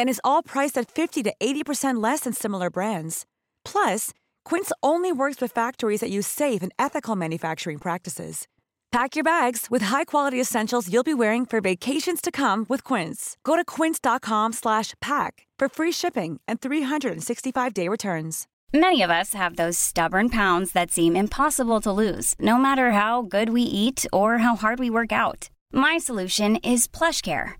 And is all priced at 50 to 80% less than similar brands. Plus, Quince only works with factories that use safe and ethical manufacturing practices. Pack your bags with high-quality essentials you'll be wearing for vacations to come with Quince. Go to quince.com/pack for free shipping and 365-day returns. Many of us have those stubborn pounds that seem impossible to lose, no matter how good we eat or how hard we work out. My solution is PlushCare.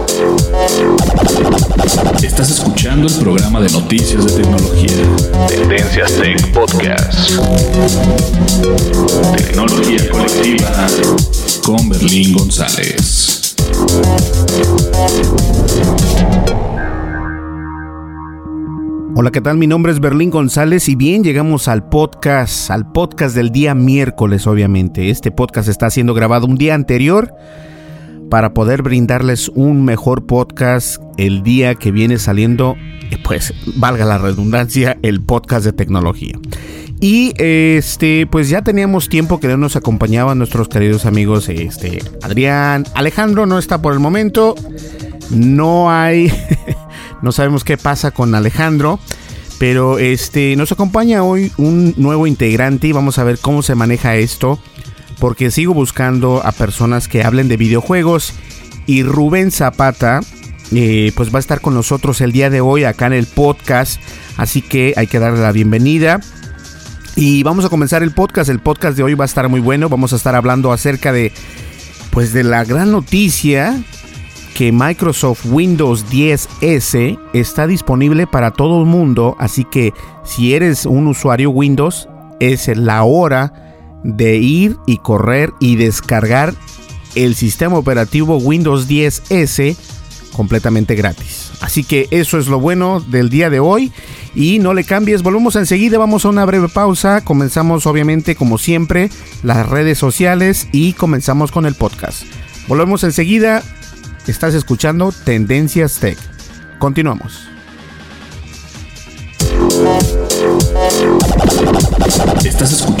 Estás escuchando el programa de noticias de tecnología. Tendencias Tech Podcast. Tecnología colectiva con Berlín González. Hola, ¿qué tal? Mi nombre es Berlín González y bien, llegamos al podcast, al podcast del día miércoles, obviamente. Este podcast está siendo grabado un día anterior para poder brindarles un mejor podcast el día que viene saliendo, pues valga la redundancia, el podcast de tecnología. Y este, pues ya teníamos tiempo que no nos acompañaban nuestros queridos amigos, este, Adrián, Alejandro no está por el momento, no hay, no sabemos qué pasa con Alejandro, pero este, nos acompaña hoy un nuevo integrante y vamos a ver cómo se maneja esto, porque sigo buscando a personas que hablen de videojuegos y Rubén Zapata, eh, pues va a estar con nosotros el día de hoy acá en el podcast, así que hay que darle la bienvenida. Y vamos a comenzar el podcast. El podcast de hoy va a estar muy bueno. Vamos a estar hablando acerca de pues de la gran noticia que Microsoft Windows 10S está disponible para todo el mundo, así que si eres un usuario Windows es la hora de ir y correr y descargar el sistema operativo Windows 10S completamente gratis. Así que eso es lo bueno del día de hoy y no le cambies, volvemos enseguida, vamos a una breve pausa, comenzamos obviamente como siempre las redes sociales y comenzamos con el podcast. Volvemos enseguida, estás escuchando Tendencias Tech. Continuamos. Estás escuchando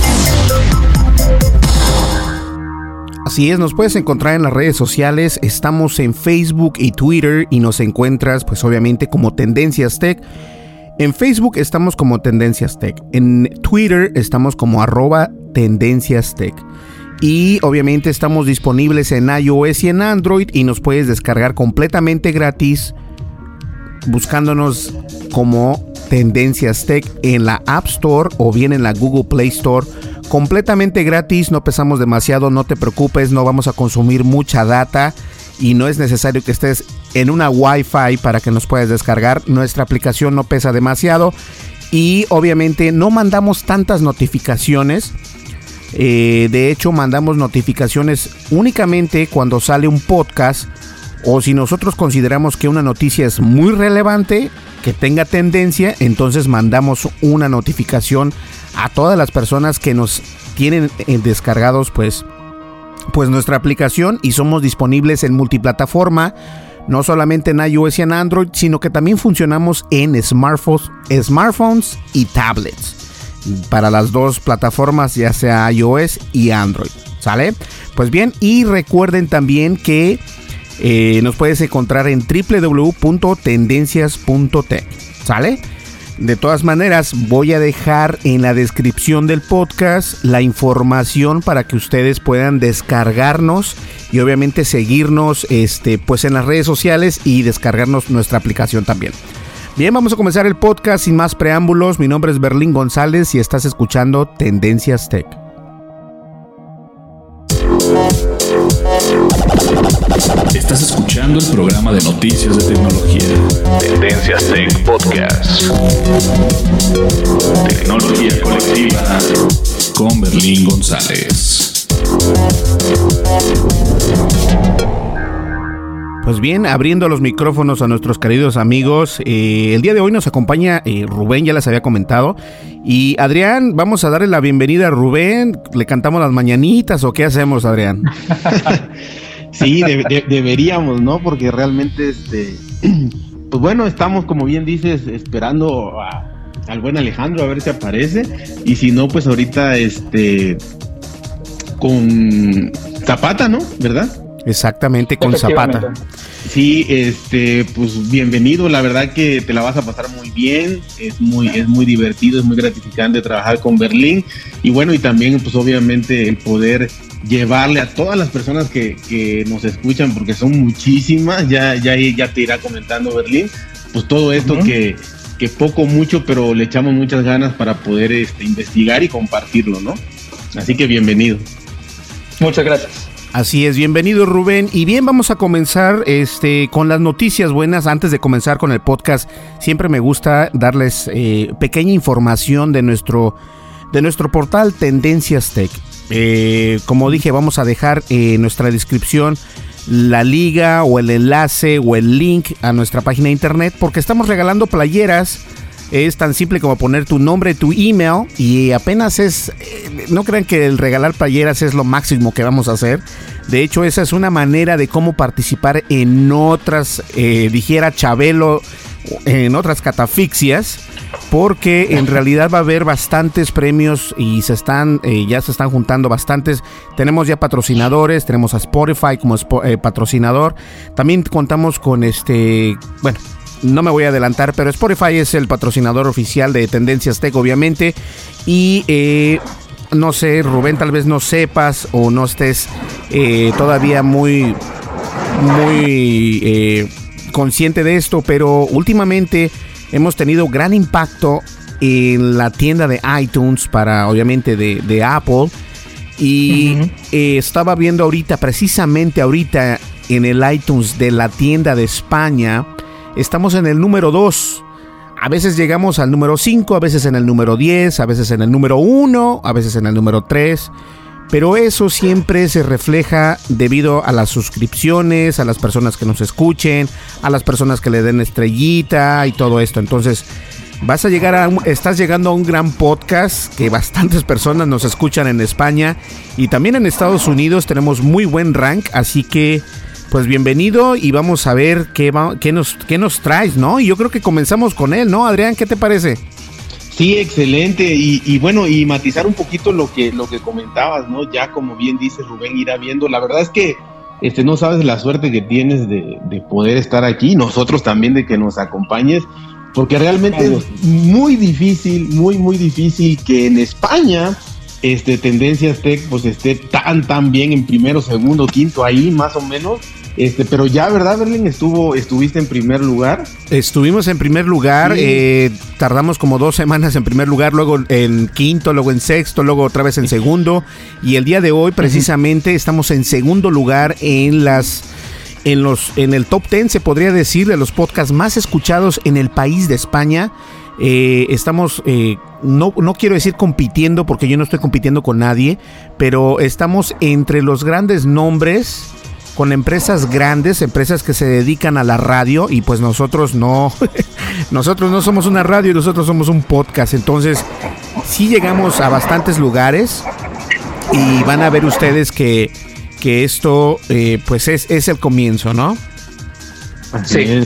Así es, nos puedes encontrar en las redes sociales, estamos en Facebook y Twitter y nos encuentras pues obviamente como Tendencias Tech. En Facebook estamos como Tendencias Tech, en Twitter estamos como arroba Tendencias Tech. Y obviamente estamos disponibles en iOS y en Android y nos puedes descargar completamente gratis buscándonos como Tendencias Tech en la App Store o bien en la Google Play Store completamente gratis, no pesamos demasiado, no te preocupes, no vamos a consumir mucha data y no es necesario que estés en una Wi-Fi para que nos puedas descargar. Nuestra aplicación no pesa demasiado y obviamente no mandamos tantas notificaciones Eh, de hecho, mandamos notificaciones únicamente cuando sale un podcast o si nosotros consideramos que una noticia es muy relevante, que tenga tendencia, entonces mandamos una notificación a todas las personas que nos tienen eh, descargados pues pues nuestra aplicación y somos disponibles en multiplataforma, no solamente en iOS y en Android, sino que también funcionamos en smartphones, smartphones y tablets para las dos plataformas, ya sea iOS y Android. ¿Sale? Pues bien, y recuerden también que eh, nos puedes encontrar en www.tendencias.tech. ¿Sale? De todas maneras, voy a dejar en la descripción del podcast la información para que ustedes puedan descargarnos y obviamente seguirnos este, pues en las redes sociales y descargarnos nuestra aplicación también. Bien, vamos a comenzar el podcast sin más preámbulos. Mi nombre es Berlín González y estás escuchando Tendencias Tech. Estás escuchando el programa de noticias de tecnología. Tendencias Tech Podcast. Tecnología colectiva con Berlín González. Pues bien, abriendo los micrófonos a nuestros queridos amigos, eh, el día de hoy nos acompaña eh, Rubén, ya les había comentado, y Adrián, vamos a darle la bienvenida a Rubén, le cantamos las mañanitas o qué hacemos, Adrián. Sí, deberíamos, ¿no? Porque realmente, este, pues bueno, estamos, como bien dices, esperando al buen Alejandro a ver si aparece. Y si no, pues ahorita, este, con Zapata, ¿no? ¿Verdad? Exactamente, con Zapata. Sí, este, pues bienvenido. La verdad que te la vas a pasar muy bien. Es muy, es muy divertido, es muy gratificante trabajar con Berlín. Y bueno, y también, pues obviamente, el poder llevarle a todas las personas que, que nos escuchan, porque son muchísimas, ya, ya, ya te irá comentando Berlín, pues todo esto que, que poco, mucho, pero le echamos muchas ganas para poder este, investigar y compartirlo, ¿no? Así que bienvenido. Muchas gracias. Así es, bienvenido Rubén. Y bien, vamos a comenzar este, con las noticias buenas. Antes de comenzar con el podcast, siempre me gusta darles eh, pequeña información de nuestro, de nuestro portal Tendencias Tech. Eh, como dije, vamos a dejar en nuestra descripción la liga o el enlace o el link a nuestra página de internet porque estamos regalando playeras. Es tan simple como poner tu nombre, tu email y apenas es, eh, no crean que el regalar playeras es lo máximo que vamos a hacer. De hecho, esa es una manera de cómo participar en otras, eh, dijera Chabelo, en otras catafixias porque en realidad va a haber bastantes premios y se están eh, ya se están juntando bastantes. Tenemos ya patrocinadores, tenemos a Spotify como eh, patrocinador. También contamos con este, bueno, no me voy a adelantar, pero Spotify es el patrocinador oficial de Tendencias Tech, obviamente. Y eh, no sé, Rubén, tal vez no sepas o no estés todavía muy, muy consciente de esto, pero últimamente hemos tenido gran impacto en la tienda de iTunes para obviamente de, Apple. Y eh, estaba viendo ahorita, precisamente ahorita en el iTunes de la tienda de España, estamos en el número 2. A veces llegamos al número 5, a veces en el número 10, a veces en el número 1, a veces en el número 3. Pero eso siempre se refleja debido a las suscripciones, a las personas que nos escuchen, a las personas que le den estrellita y todo esto. Entonces, vas a llegar a estás llegando a un gran podcast que bastantes personas nos escuchan en España y también en Estados Unidos tenemos muy buen rank, así que pues bienvenido y vamos a ver qué, qué, nos, qué nos traes, ¿no? Y yo creo que comenzamos con él, ¿no? Adrián, ¿qué te parece? Sí, excelente. Y, bueno, y matizar un poquito lo que, lo que comentabas, ¿no? Ya como bien dice Rubén, irá viendo. La verdad es que este, no sabes la suerte que tienes de, poder estar aquí, nosotros también de que nos acompañes, porque realmente es muy difícil, muy, muy difícil que en España este, Tendencias Tech pues esté tan, tan bien en primero, segundo, quinto, ahí más o menos. Este, pero ya, ¿verdad, Berlín? Estuvo, estuviste en primer lugar. Estuvimos en primer lugar, eh, tardamos como dos semanas en primer lugar, luego en quinto, luego en sexto, luego otra vez en segundo. Y el día de hoy, precisamente, estamos en segundo lugar en las. En, los, en el top ten se podría decir de los podcasts más escuchados en el país de España. eh, estamos, eh, no, no quiero decir compitiendo porque yo no estoy compitiendo con nadie, pero estamos entre los grandes nombres con empresas grandes, empresas que se dedican a la radio y pues nosotros no, nosotros no somos una radio, nosotros somos un podcast, entonces sí llegamos a bastantes lugares y van a ver ustedes que, que esto eh, pues es, es el comienzo, ¿no? Sí.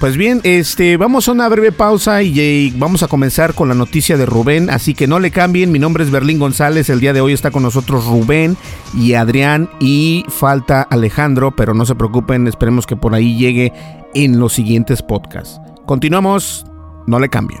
Pues bien, este, vamos a una breve pausa y, y, vamos a comenzar con la noticia de Rubén, así que no le cambien, mi nombre es Berlín González, el día de hoy está con nosotros Rubén y Adrián y falta Alejandro, pero no se preocupen, esperemos que por ahí llegue en los siguientes podcasts. Continuamos, no le cambien.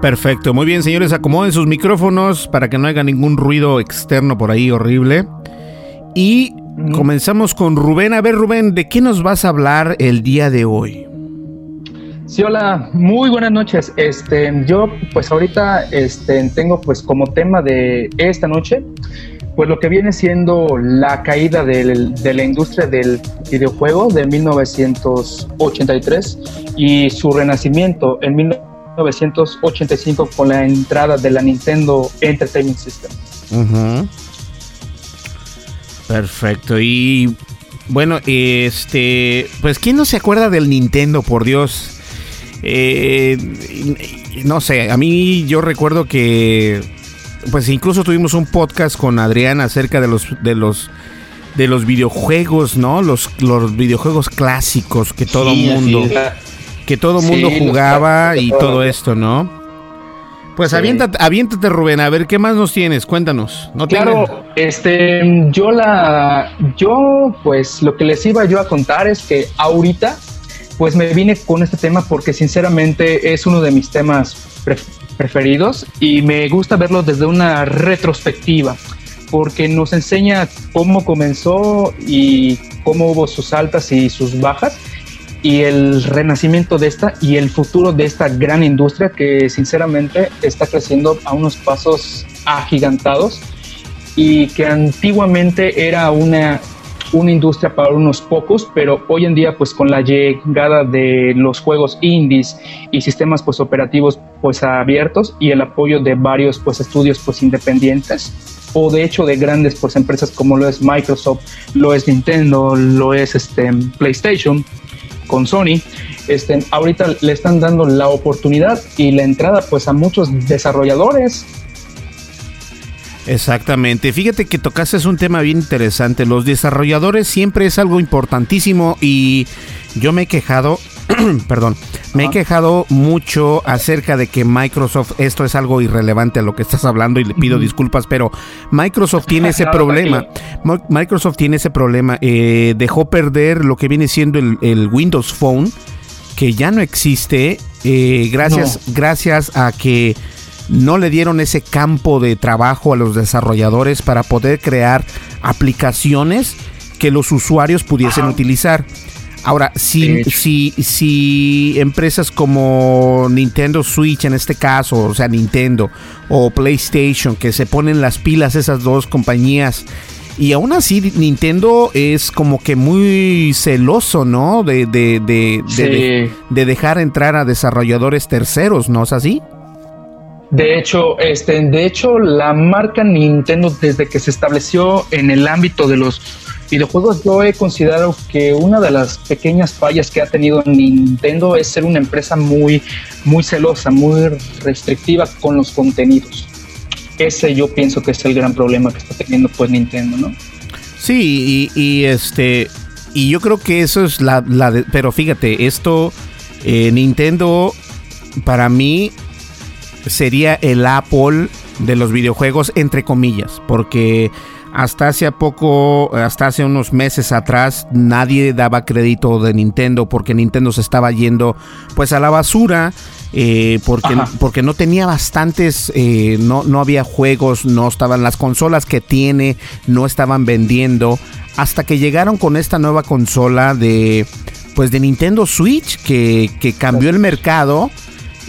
Perfecto, muy bien señores, acomoden sus micrófonos para que no haya ningún ruido externo por ahí horrible. Y comenzamos con Rubén. A ver Rubén, ¿de qué nos vas a hablar el día de hoy? Sí, hola, muy buenas noches. Este, yo pues ahorita este, tengo pues como tema de esta noche pues lo que viene siendo la caída del, de la industria del videojuego de 1983 y su renacimiento en 1985 con la entrada de la Nintendo Entertainment System. Uh -huh. Perfecto. Y bueno, este, pues quién no se acuerda del Nintendo, por Dios. Eh, no sé, a mí yo recuerdo que pues incluso tuvimos un podcast con Adrián acerca de los de los de los videojuegos, ¿no? Los, los videojuegos clásicos que todo sí, mundo que todo mundo sí, jugaba y todo esto, ¿no? Pues sí. aviéntate, aviéntate, Rubén, a ver qué más nos tienes, cuéntanos. No claro, este, yo la, yo, pues lo que les iba yo a contar es que ahorita, pues me vine con este tema porque sinceramente es uno de mis temas pre preferidos y me gusta verlo desde una retrospectiva porque nos enseña cómo comenzó y cómo hubo sus altas y sus bajas y el renacimiento de esta y el futuro de esta gran industria que sinceramente está creciendo a unos pasos agigantados y que antiguamente era una, una industria para unos pocos, pero hoy en día pues con la llegada de los juegos indies y sistemas pues operativos pues abiertos y el apoyo de varios pues estudios pues independientes o de hecho de grandes pues empresas como lo es Microsoft, lo es Nintendo, lo es este PlayStation, con Sony, este, ahorita le están dando la oportunidad y la entrada pues a muchos desarrolladores. Exactamente, fíjate que tocaste un tema bien interesante, los desarrolladores siempre es algo importantísimo y yo me he quejado, perdón, me he quejado mucho acerca de que Microsoft, esto es algo irrelevante a lo que estás hablando y le pido uh -huh. disculpas, pero Microsoft tiene ese problema. Microsoft tiene ese problema. Eh, dejó perder lo que viene siendo el, el Windows Phone, que ya no existe, eh, gracias, no. gracias a que no le dieron ese campo de trabajo a los desarrolladores para poder crear aplicaciones que los usuarios pudiesen Ajá. utilizar. Ahora, si, si, si empresas como Nintendo Switch en este caso, o sea, Nintendo o PlayStation, que se ponen las pilas esas dos compañías, y aún así Nintendo es como que muy celoso, ¿no? De, de, de, sí. de, de dejar entrar a desarrolladores terceros, ¿no es así? De hecho, este, de hecho, la marca Nintendo, desde que se estableció en el ámbito de los videojuegos, yo he considerado que una de las pequeñas fallas que ha tenido Nintendo es ser una empresa muy, muy celosa, muy restrictiva con los contenidos. Ese yo pienso que es el gran problema que está teniendo pues Nintendo, ¿no? Sí, y, este, y yo creo que eso es la, la de, pero fíjate, esto, eh, Nintendo, para mí, sería el Apple de los videojuegos, entre comillas, porque hasta hace poco, hasta hace unos meses atrás, nadie daba crédito de Nintendo porque Nintendo se estaba yendo pues a la basura. Eh, porque, porque no tenía bastantes, eh, no, no había juegos, no estaban las consolas que tiene, no estaban vendiendo, hasta que llegaron con esta nueva consola de, pues de Nintendo Switch, que, que cambió el mercado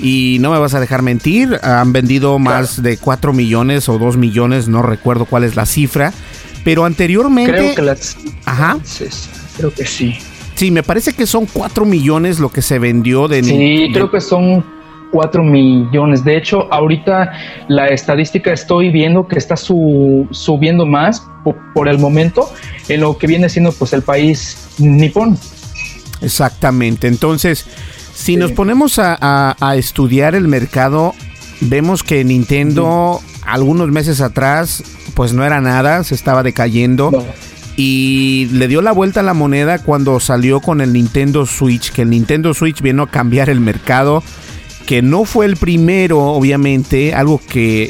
y no me vas a dejar mentir, han vendido más de 4 millones o 2 millones, no recuerdo cuál es la cifra. Pero anteriormente. Creo que las. Ajá. Creo que sí. Sí, me parece que son 4 millones lo que se vendió de. Sí, creo que son 4 millones. De hecho, ahorita la estadística estoy viendo que está subiendo más por, el momento en lo que viene siendo pues el país nipón. Exactamente. Entonces, si nos ponemos a, estudiar el mercado, vemos que Nintendo algunos meses atrás, pues no era nada, se estaba decayendo. Y le dio la vuelta a la moneda cuando salió con el Nintendo Switch, que el Nintendo Switch vino a cambiar el mercado, que no fue el primero, obviamente, algo que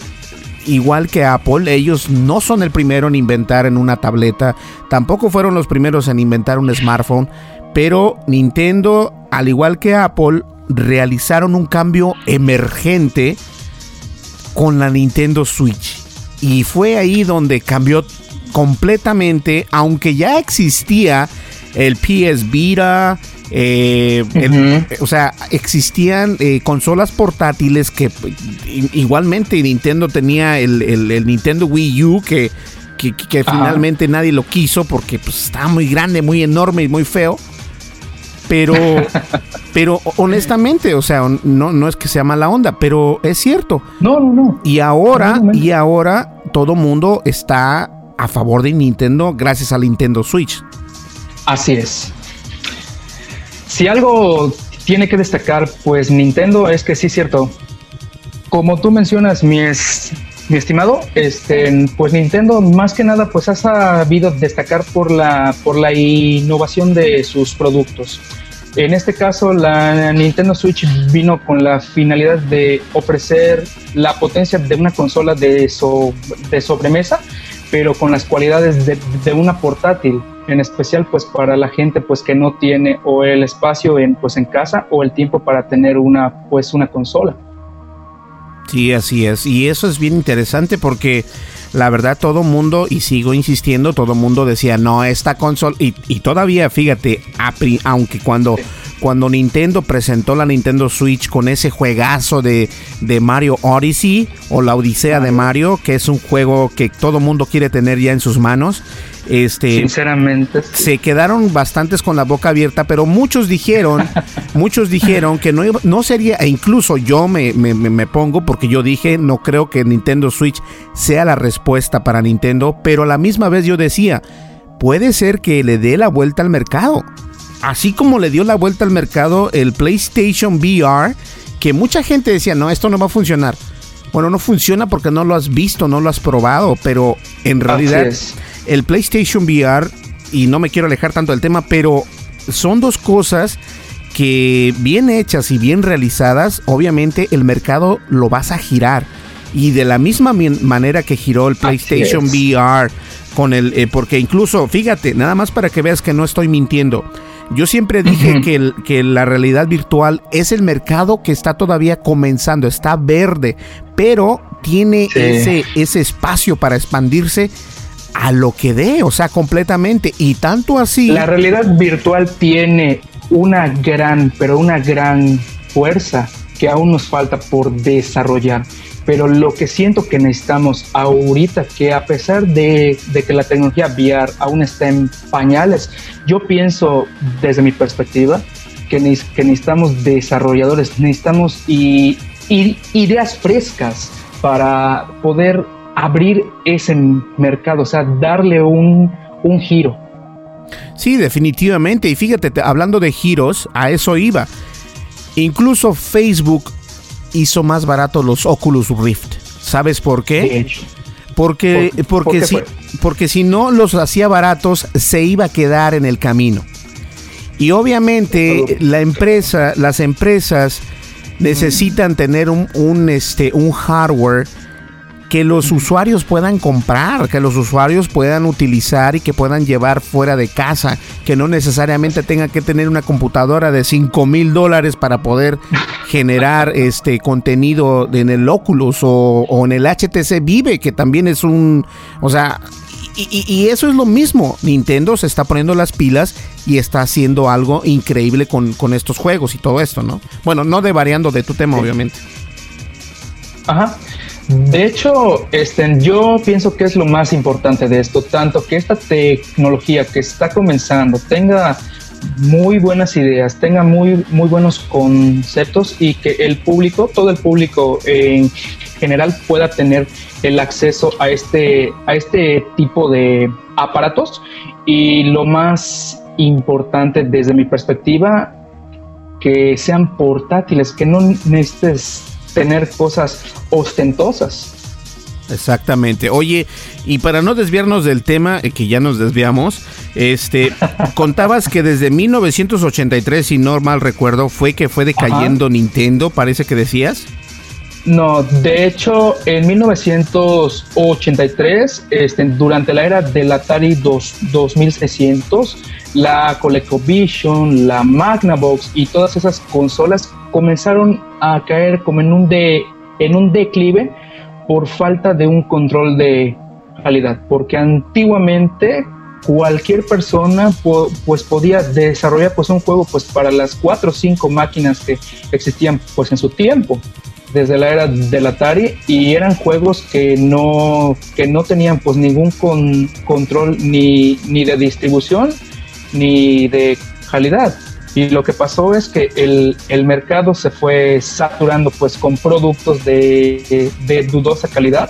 igual que Apple, ellos no son el primero en inventar en una tableta, tampoco fueron los primeros en inventar un smartphone, pero Nintendo, al igual que Apple, realizaron un cambio emergente con la Nintendo Switch. Y fue ahí donde cambió completamente, aunque ya existía el PS Vita, eh, o sea, existían eh, consolas portátiles que igualmente Nintendo tenía el, Nintendo Wii U que, que, finalmente nadie lo quiso porque pues, estaba muy grande, muy enorme y muy feo. Pero, pero honestamente, o sea, no, no es que sea mala onda, pero es cierto. No, no, no. Y ahora, y ahora todo mundo está a favor de Nintendo gracias a Nintendo Switch. Así es. Si algo tiene que destacar, pues Nintendo es que sí es cierto. Como tú mencionas, mi, es, mi estimado, este, pues Nintendo más que nada pues ha sabido destacar por la, por la innovación de sus productos. En este caso, la Nintendo Switch vino con la finalidad de ofrecer la potencia de una consola de, de sobremesa, pero con las cualidades de, una portátil, en especial pues para la gente pues que no tiene o el espacio en pues en casa o el tiempo para tener una pues una consola. Sí, así es. Y eso es bien interesante porque la verdad todo mundo, y sigo insistiendo, todo mundo decía, no, esta consola, y, y todavía, fíjate, aunque cuando, cuando Nintendo presentó la Nintendo Switch con ese juegazo de, de Mario Odyssey o la Odisea de Mario, que es un juego que todo mundo quiere tener ya en sus manos, este, Sinceramente. Se quedaron bastantes con la boca abierta, pero muchos dijeron, muchos dijeron que no, no sería, e incluso yo me, me, pongo porque yo dije, no creo que Nintendo Switch sea la respuesta para Nintendo, pero a la misma vez yo decía, puede ser que le dé la vuelta al mercado. Así como le dio la vuelta al mercado el PlayStation VR, que mucha gente decía, no, esto no va a funcionar. Bueno, no funciona porque no lo has visto, no lo has probado, pero en realidad el PlayStation VR, y no me quiero alejar tanto del tema, pero son dos cosas que bien hechas y bien realizadas, obviamente el mercado lo vas a girar. Y de la misma manera que giró el PlayStation VR con el... Eh, porque incluso, fíjate, nada más para que veas que no estoy mintiendo. Yo siempre dije que, que, la realidad virtual es el mercado que está todavía comenzando, está verde, pero tiene ese, ese espacio para expandirse a lo que dé, o sea, completamente. Y tanto así. La realidad virtual tiene una gran, pero una gran fuerza que aún nos falta por desarrollar. Pero lo que siento que necesitamos ahorita, que a pesar de, que la tecnología VR aún está en pañales, yo pienso desde mi perspectiva que, necesitamos desarrolladores, necesitamos ideas frescas para poder abrir ese mercado, o sea, darle un, giro. Sí, definitivamente. Y fíjate, hablando de giros, a eso iba. Incluso Facebook hizo más barato los Oculus Rift. ¿Sabes por qué? Porque, porque, si, porque si no los hacía baratos, se iba a quedar en el camino. Y obviamente la empresa, las empresas necesitan tener un, un, este, un hardware que los usuarios puedan comprar, que los usuarios puedan utilizar y que puedan llevar fuera de casa, que no necesariamente tenga que tener una computadora de 5 mil dólares para poder generar este contenido en el Oculus o, o en el HTC Vive, que también es un, o sea, y, eso es lo mismo. Nintendo se está poniendo las pilas y está haciendo algo increíble con, estos juegos y todo esto, ¿no? Bueno, no de variando de tu tema, obviamente. Ajá. De hecho, este, yo pienso que es lo más importante de esto, tanto que esta tecnología que está comenzando tenga muy buenas ideas, tenga muy, muy buenos conceptos y que el público, todo el público en general pueda tener el acceso a este, a este tipo de aparatos. Y lo más importante desde mi perspectiva, que sean portátiles, que no necesites tener cosas ostentosas. Exactamente. Oye, y para no desviarnos del tema, eh, que ya nos desviamos, este, contabas que desde 1983, si no mal recuerdo, fue que fue decayendo Nintendo, parece que decías. No, de hecho, en 1983, este, durante la era del Atari 2600, la ColecoVision, la Magnavox y todas esas consolas comenzaron a caer como en un, de, en un declive por falta de un control de calidad, porque antiguamente cualquier persona pues podía desarrollar pues un juego pues para las cuatro o cinco máquinas que existían pues en su tiempo desde la era del Atari y eran juegos que no, que no tenían pues ningún control ni, ni de distribución ni de calidad. Y lo que pasó es que el, el mercado se fue saturando pues con productos de, de, dudosa calidad.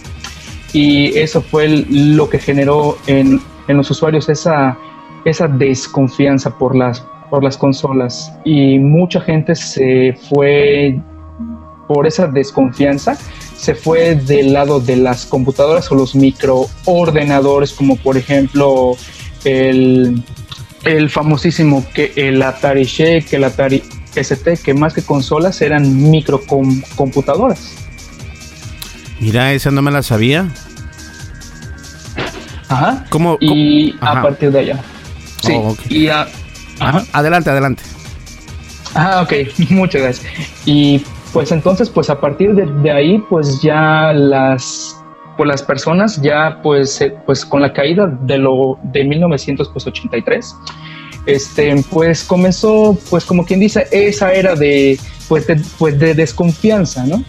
Y eso fue lo que generó en, en, los usuarios esa, esa desconfianza por las, por las consolas. Y mucha gente se fue por esa desconfianza, se fue del lado de las computadoras o los microordenadores, como por ejemplo el, el famosísimo que el Atari que el Atari ST, que más que consolas eran microcomputadoras. Mira, esa no me la sabía. Ajá. ¿Cómo, y a partir de allá. Sí. Oh, y Adelante, adelante. Ah, ok, muchas gracias. Y pues entonces, pues a partir de, ahí, pues ya las pues las personas ya pues pues con la caída de lo de 1983 este pues comenzó pues como quien dice esa era de pues pues de desconfianza no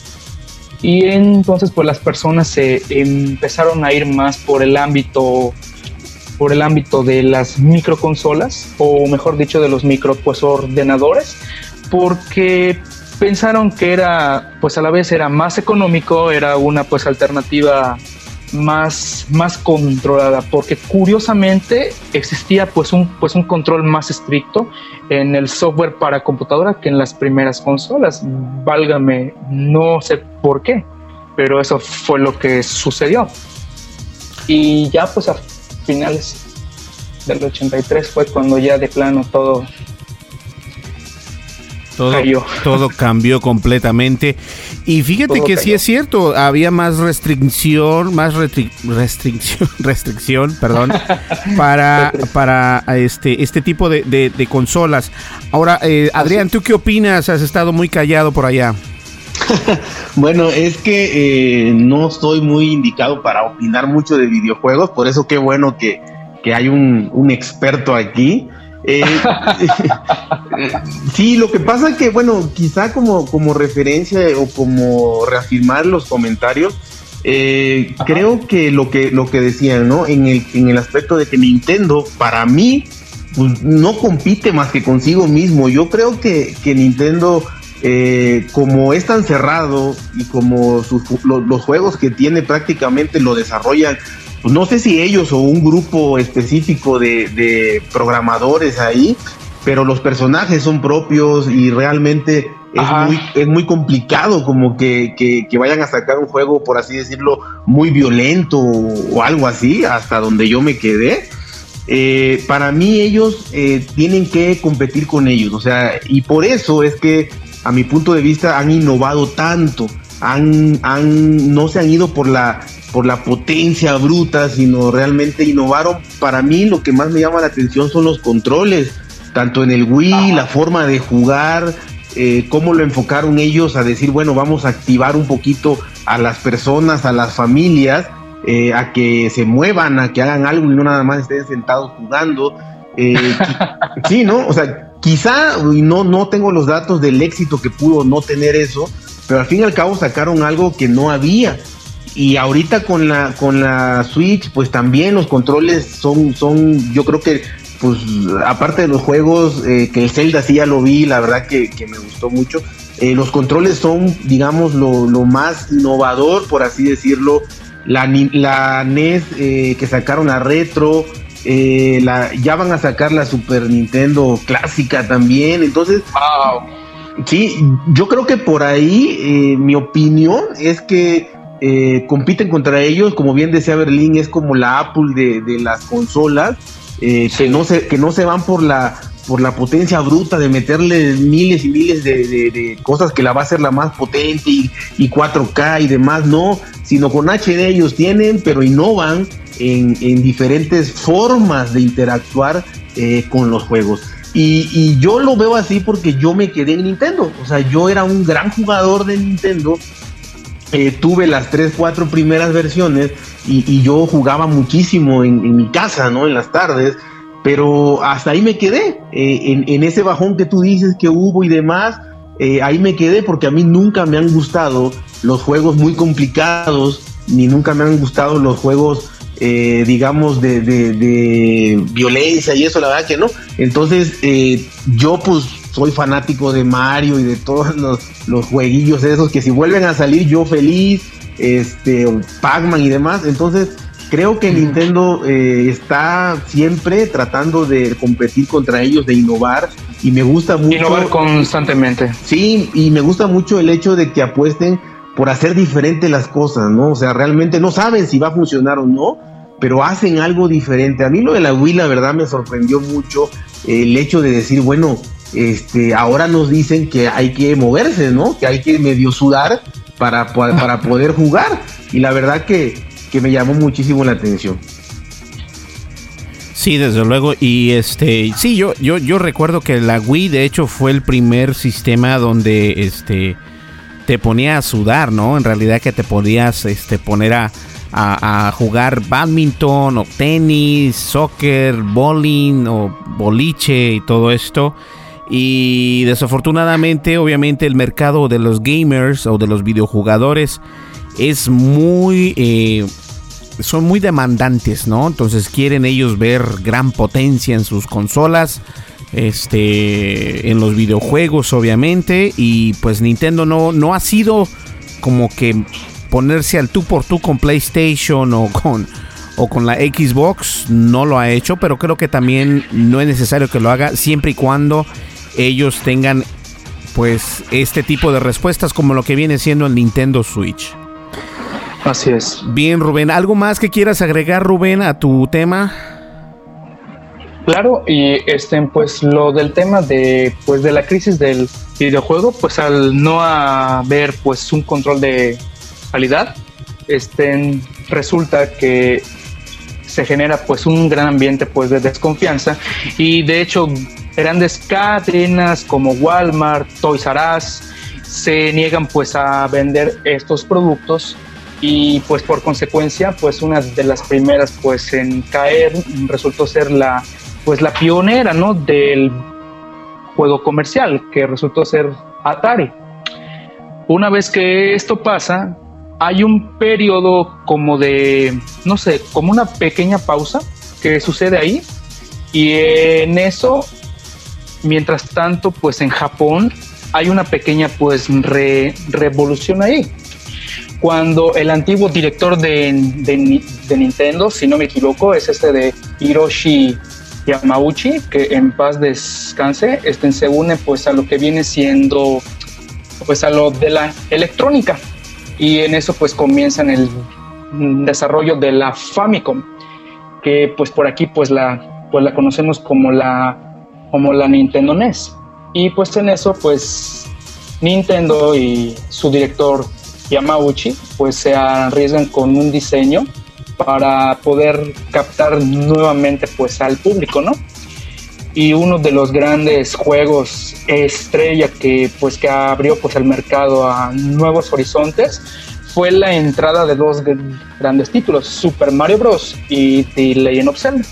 y entonces pues las personas se empezaron a ir más por el ámbito por el ámbito de las microconsolas o mejor dicho de los micro pues porque pensaron que era, pues a la vez era más económico, era una pues alternativa más, más controlada, porque curiosamente existía pues un, pues un control más estricto en el software para computadora que en las primeras consolas. Válgame, no sé por qué, pero eso fue lo que sucedió. Y ya pues a finales del 83 fue cuando ya de plano todo todo, cambió completamente. Y fíjate que sí es cierto, había más restricción, más restricción, restricción, perdón, para, para este, este tipo de, consolas. Ahora, eh, Adrián, ¿tú qué opinas? Has estado muy callado por allá. bueno, es que eh, no estoy muy indicado para opinar mucho de videojuegos, por eso qué bueno que, hay un, un experto aquí. Eh, sí, lo que pasa es que, bueno, quizá como, como referencia o como reafirmar los comentarios, eh, creo que lo que lo que decían, ¿no? En el, en el aspecto de que Nintendo, para mí, pues, no compite más que consigo mismo. Yo creo que, Nintendo, eh, como es tan cerrado y como los juegos que tiene prácticamente lo desarrollan pues no sé si ellos o un grupo específico de, programadores ahí, pero los personajes son propios y realmente es muy, es muy, complicado como que, vayan a sacar un juego, por así decirlo, muy violento o, algo así, hasta donde yo me quedé. Eh, para mí ellos eh, tienen que competir con ellos, o sea, y por eso es que a mi punto de vista han innovado tanto, han, han, no se han ido por la por la potencia bruta, sino realmente innovaron. Para mí lo que más me llama la atención son los controles, tanto en el Wii, la forma de jugar, eh, cómo lo enfocaron ellos a decir, bueno, vamos a activar un poquito a las personas, a las familias, eh, a que se muevan, a que hagan algo y no nada más estén sentados jugando. Eh, sí, ¿no? O sea, quizá, no, no tengo los datos del éxito que pudo no tener eso, pero al fin y al cabo sacaron algo que no había. Y ahorita con la, con la Switch, pues también los controles son, son, yo creo que, pues aparte de los juegos, eh, que el Zelda sí ya lo vi, la verdad que, me gustó mucho. Eh, los controles son, digamos, lo, lo, más innovador, por así decirlo. La, la NES eh, que sacaron la retro, la, ya van a sacar la Super Nintendo clásica también. Entonces, sí, yo creo que por ahí mi opinión es que eh, compiten contra ellos, como bien decía Berlín, es como la Apple de, las consolas, eh, que, no se, que no se van por la, por la potencia bruta de meterle miles y miles de, cosas que la va a hacer la más potente y, 4K y demás, no, sino con HD ellos tienen, pero innovan en, diferentes formas de interactuar eh, con los juegos. Y, y, yo lo veo así porque yo me quedé en Nintendo. O sea, yo era un gran jugador de Nintendo eh, tuve las tres, cuatro primeras versiones y, yo jugaba muchísimo en, mi casa, ¿no? En las tardes, pero hasta ahí me quedé, eh, en, ese bajón que tú dices que hubo y demás, eh, ahí me quedé porque a mí nunca me han gustado los juegos muy complicados, ni nunca me han gustado los juegos, digamos, de, de, violencia y eso, la verdad que no. Entonces, yo pues soy fanático de Mario y de todos los, los jueguillos esos que si vuelven a salir yo feliz, este, Pac-Man y demás. Entonces, creo que Nintendo eh, está siempre tratando de competir contra ellos, de innovar y me gusta mucho. Innovar constantemente. Sí, y me gusta mucho el hecho de que apuesten por hacer diferente las cosas, ¿no? O sea, realmente no saben si va a funcionar o no, pero hacen algo diferente. A mí lo de la Wii, la verdad, me sorprendió mucho el hecho de decir, bueno, este, ahora nos dicen que hay que moverse, ¿no? Que hay que medio sudar para, para poder jugar. Y la verdad que, que me llamó muchísimo la atención. Sí, desde luego. Y este, sí, yo, yo, yo recuerdo que la Wii, de hecho, fue el primer sistema donde este te ponía a sudar, ¿no? En realidad que te podías este, poner a, a, a, jugar badminton o tenis, soccer, bowling o boliche y todo esto. Y desafortunadamente, obviamente, el mercado de los gamers o de los videojugadores es muy... Eh, son muy demandantes, ¿no? Entonces quieren ellos ver gran potencia en sus consolas, este, en los videojuegos, obviamente, y pues Nintendo no, no ha sido como que ponerse al tú por tú con PlayStation o con o con la Xbox, no lo ha hecho, pero creo que también no es necesario que lo haga siempre y cuando ellos tengan pues este tipo de respuestas como lo que viene siendo el Nintendo Switch. Así es. Bien, Rubén, ¿algo más que quieras agregar, Rubén, a tu tema? Claro, y este, pues lo del tema de, pues de la crisis del videojuego, pues al no haber, pues un control de calidad, este, resulta que se genera, pues un gran ambiente, pues de desconfianza y de hecho grandes cadenas como Walmart, Toys R Us se niegan pues a vender estos productos y pues por consecuencia pues una de las primeras pues en caer resultó ser la pues la pionera no del juego comercial que resultó ser Atari. Una vez que esto pasa hay un periodo como de no sé como una pequeña pausa que sucede ahí y en eso Mientras tanto, pues en Japón hay una pequeña pues revolución ahí. Cuando el antiguo director de, Nintendo, si no me equivoco, es este de Hiroshi Yamauchi, que en paz descanse, este, se une pues a lo que viene siendo pues a lo de la electrónica y en eso pues comienzan el desarrollo de la Famicom que pues por aquí pues la pues la conocemos como la como la Nintendo NES. Y pues en eso, pues Nintendo y su director Yamauchi, pues se arriesgan con un diseño para poder captar nuevamente pues al público, ¿no? Y uno de los grandes juegos estrella que pues que abrió pues el mercado a nuevos horizontes fue la entrada de dos grandes títulos, Super Mario Bros. y The Legend of Zelda.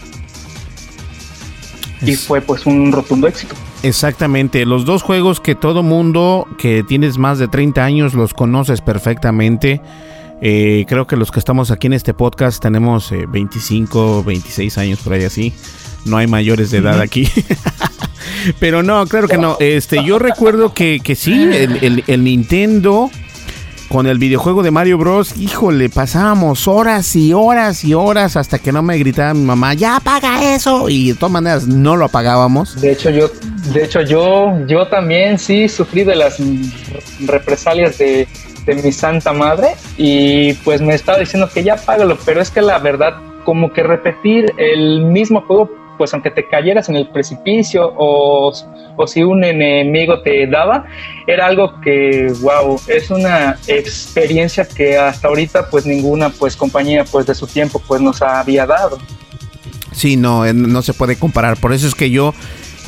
Y fue pues un rotundo éxito. Exactamente, los dos juegos que todo mundo que tienes más de 30 años los conoces perfectamente. Eh, creo que los que estamos aquí en este podcast tenemos 25, eh, 26 años por ahí así. No hay mayores de edad aquí. Pero no, claro que no. Este, yo recuerdo que, que sí, el, el Nintendo con el videojuego de Mario Bros. Híjole, pasábamos horas y horas y horas hasta que no me gritaba mi mamá, ya apaga eso. Y de todas maneras no lo apagábamos. De hecho, yo, de hecho, yo, yo también sí sufrí de las represalias de, de mi santa madre. Y pues me estaba diciendo que ya apágalo. Pero es que la verdad, como que repetir el mismo juego pues aunque te cayeras en el precipicio o, o, si un enemigo te daba, era algo que, wow, es una experiencia que hasta ahorita pues ninguna pues compañía pues de su tiempo pues nos había dado. Sí, no, eh, no se puede comparar. Por eso es que yo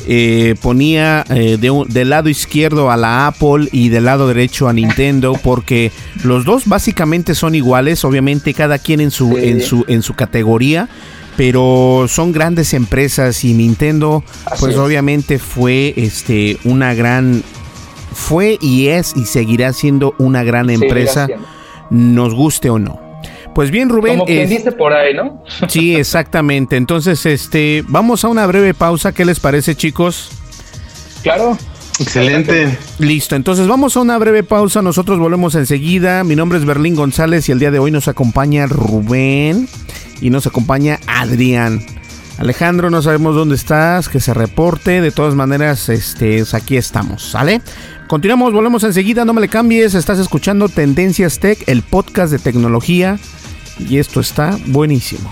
eh, ponía eh, de del lado izquierdo a la Apple y del lado derecho a Nintendo porque los dos básicamente son iguales, obviamente cada quien en su en su en su categoría, pero son grandes empresas y Nintendo pues obviamente fue este una gran fue y es y seguirá siendo una gran empresa nos guste o no. Pues bien, Rubén. Como dice por ahí, ¿no? sí, exactamente. Entonces, este, vamos a una breve pausa. ¿Qué les parece, chicos? Claro. Excelente. Listo, entonces vamos a una breve pausa. Nosotros volvemos enseguida. Mi nombre es Berlín González y el día de hoy nos acompaña Rubén y nos acompaña Adrián. Alejandro, no sabemos dónde estás, que se reporte. De todas maneras, este, aquí estamos, ¿sale? Continuamos, volvemos enseguida, no me le cambies. Estás escuchando Tendencias Tech, el podcast de tecnología. Y esto está buenísimo.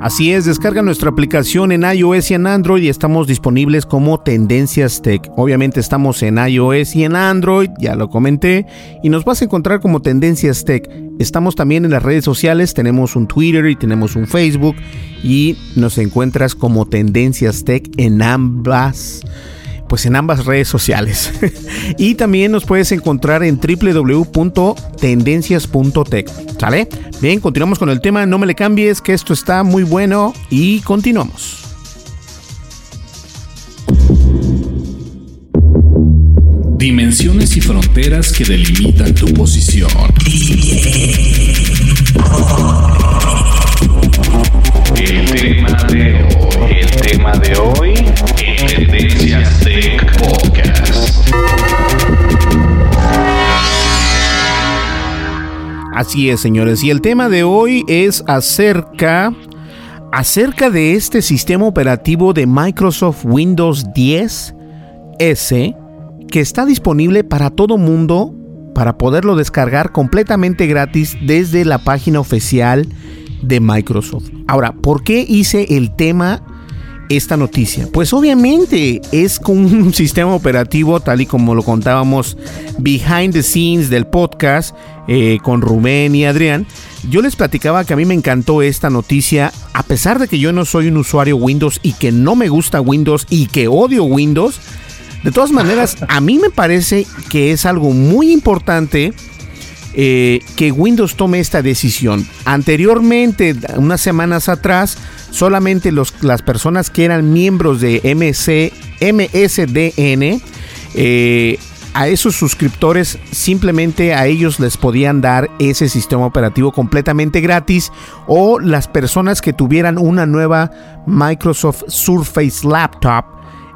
Así es, descarga nuestra aplicación en iOS y en Android y estamos disponibles como Tendencias Tech. Obviamente estamos en iOS y en Android, ya lo comenté, y nos vas a encontrar como Tendencias Tech. Estamos también en las redes sociales, tenemos un Twitter y tenemos un Facebook y nos encuentras como Tendencias Tech en ambas pues en ambas redes sociales. y también nos puedes encontrar en www.tendencias.tech. ¿Sale? Bien, continuamos con el tema. No me le cambies, que esto está muy bueno y continuamos. Dimensiones y fronteras que delimitan tu posición. El tema de el tema de hoy, Tendencias Tech Podcast. Así es, señores, y el tema de hoy es acerca acerca de este sistema operativo de Microsoft Windows 10 S que está disponible para todo mundo para poderlo descargar completamente gratis desde la página oficial de Microsoft. Ahora, ¿por qué hice el tema esta noticia? Pues obviamente es con un sistema operativo tal y como lo contábamos behind the scenes del podcast eh, con Rubén y Adrián. Yo les platicaba que a mí me encantó esta noticia, a pesar de que yo no soy un usuario Windows y que no me gusta Windows y que odio Windows. De todas maneras, a mí me parece que es algo muy importante eh, que Windows tome esta decisión. Anteriormente, unas semanas atrás, solamente las personas que eran miembros de MSDN, eh, a esos suscriptores simplemente a ellos les podían dar ese sistema operativo completamente gratis o las personas que tuvieran una nueva Microsoft Surface Laptop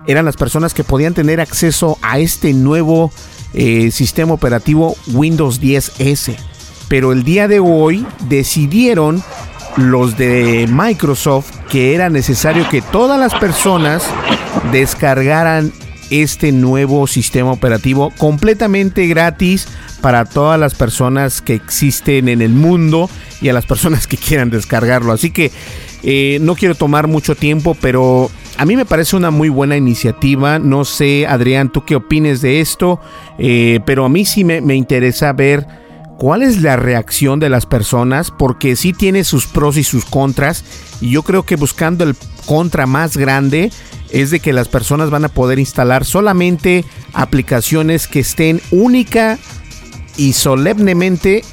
eran las personas que podían tener acceso a este nuevo eh, sistema operativo Windows 10S. Pero el día de hoy decidieron los de Microsoft que era necesario que todas las personas descargaran este nuevo sistema operativo completamente gratis para todas las personas que existen en el mundo y a las personas que quieran descargarlo. Así que eh, no quiero tomar mucho tiempo, pero a mí me parece una muy buena iniciativa. No sé, Adrián, tú qué opines de esto, eh, pero a mí sí me, me interesa ver cuál es la reacción de las personas, porque sí tiene sus pros y sus contras, y yo creo que buscando el contra más grande es de que las personas van a poder instalar solamente aplicaciones que estén única y solemnemente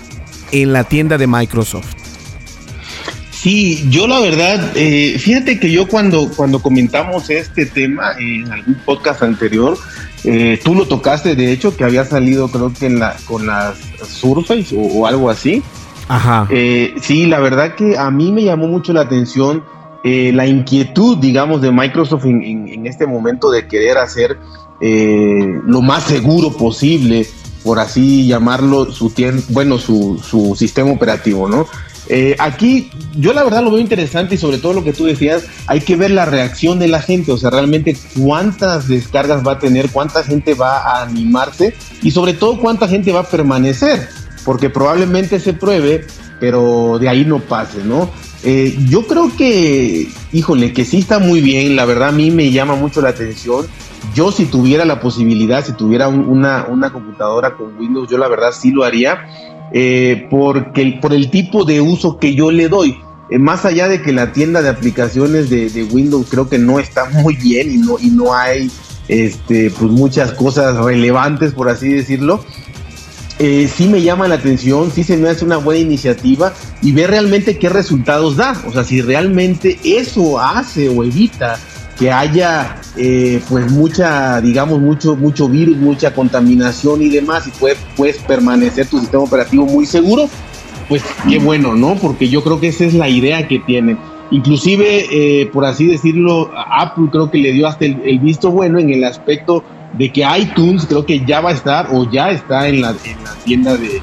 en la tienda de Microsoft. Sí, yo la verdad, eh, fíjate que yo cuando, cuando comentamos este tema en algún podcast anterior, eh, tú lo tocaste, de hecho, que había salido creo que en la, con las Surface o, algo así. Ajá. Eh, sí, la verdad que a mí me llamó mucho la atención la inquietud, digamos, de Microsoft en, este momento de querer hacer lo más seguro posible, por así llamarlo, su bueno, su, su sistema operativo, ¿no? Eh, aquí yo la verdad lo veo interesante y sobre todo lo que tú decías, hay que ver la reacción de la gente, o sea, realmente cuántas descargas va a tener, cuánta gente va a animarse y sobre todo cuánta gente va a permanecer, porque probablemente se pruebe, pero de ahí no pase, ¿no? Eh, yo creo que, híjole, que sí está muy bien, la verdad a mí me llama mucho la atención. Yo si tuviera la posibilidad, si tuviera una, una computadora con Windows, yo la verdad sí lo haría eh, porque, por el tipo de uso que yo le doy. Eh, más allá de que la tienda de aplicaciones de, Windows creo que no está muy bien y no, y no hay este, pues muchas cosas relevantes, por así decirlo. Eh, sí me llama la atención, sí se me hace una buena iniciativa y ver realmente qué resultados da. O sea, si realmente eso hace o evita que haya eh, pues mucha, digamos, mucho, mucho virus, mucha contaminación y demás, y puedes, puedes permanecer tu sistema operativo muy seguro, pues qué bueno, ¿no? Porque yo creo que esa es la idea que tienen. Inclusive, eh, por así decirlo, Apple creo que le dio hasta el, visto bueno en el aspecto de que iTunes creo que ya va a estar o ya está en la, en la tienda de,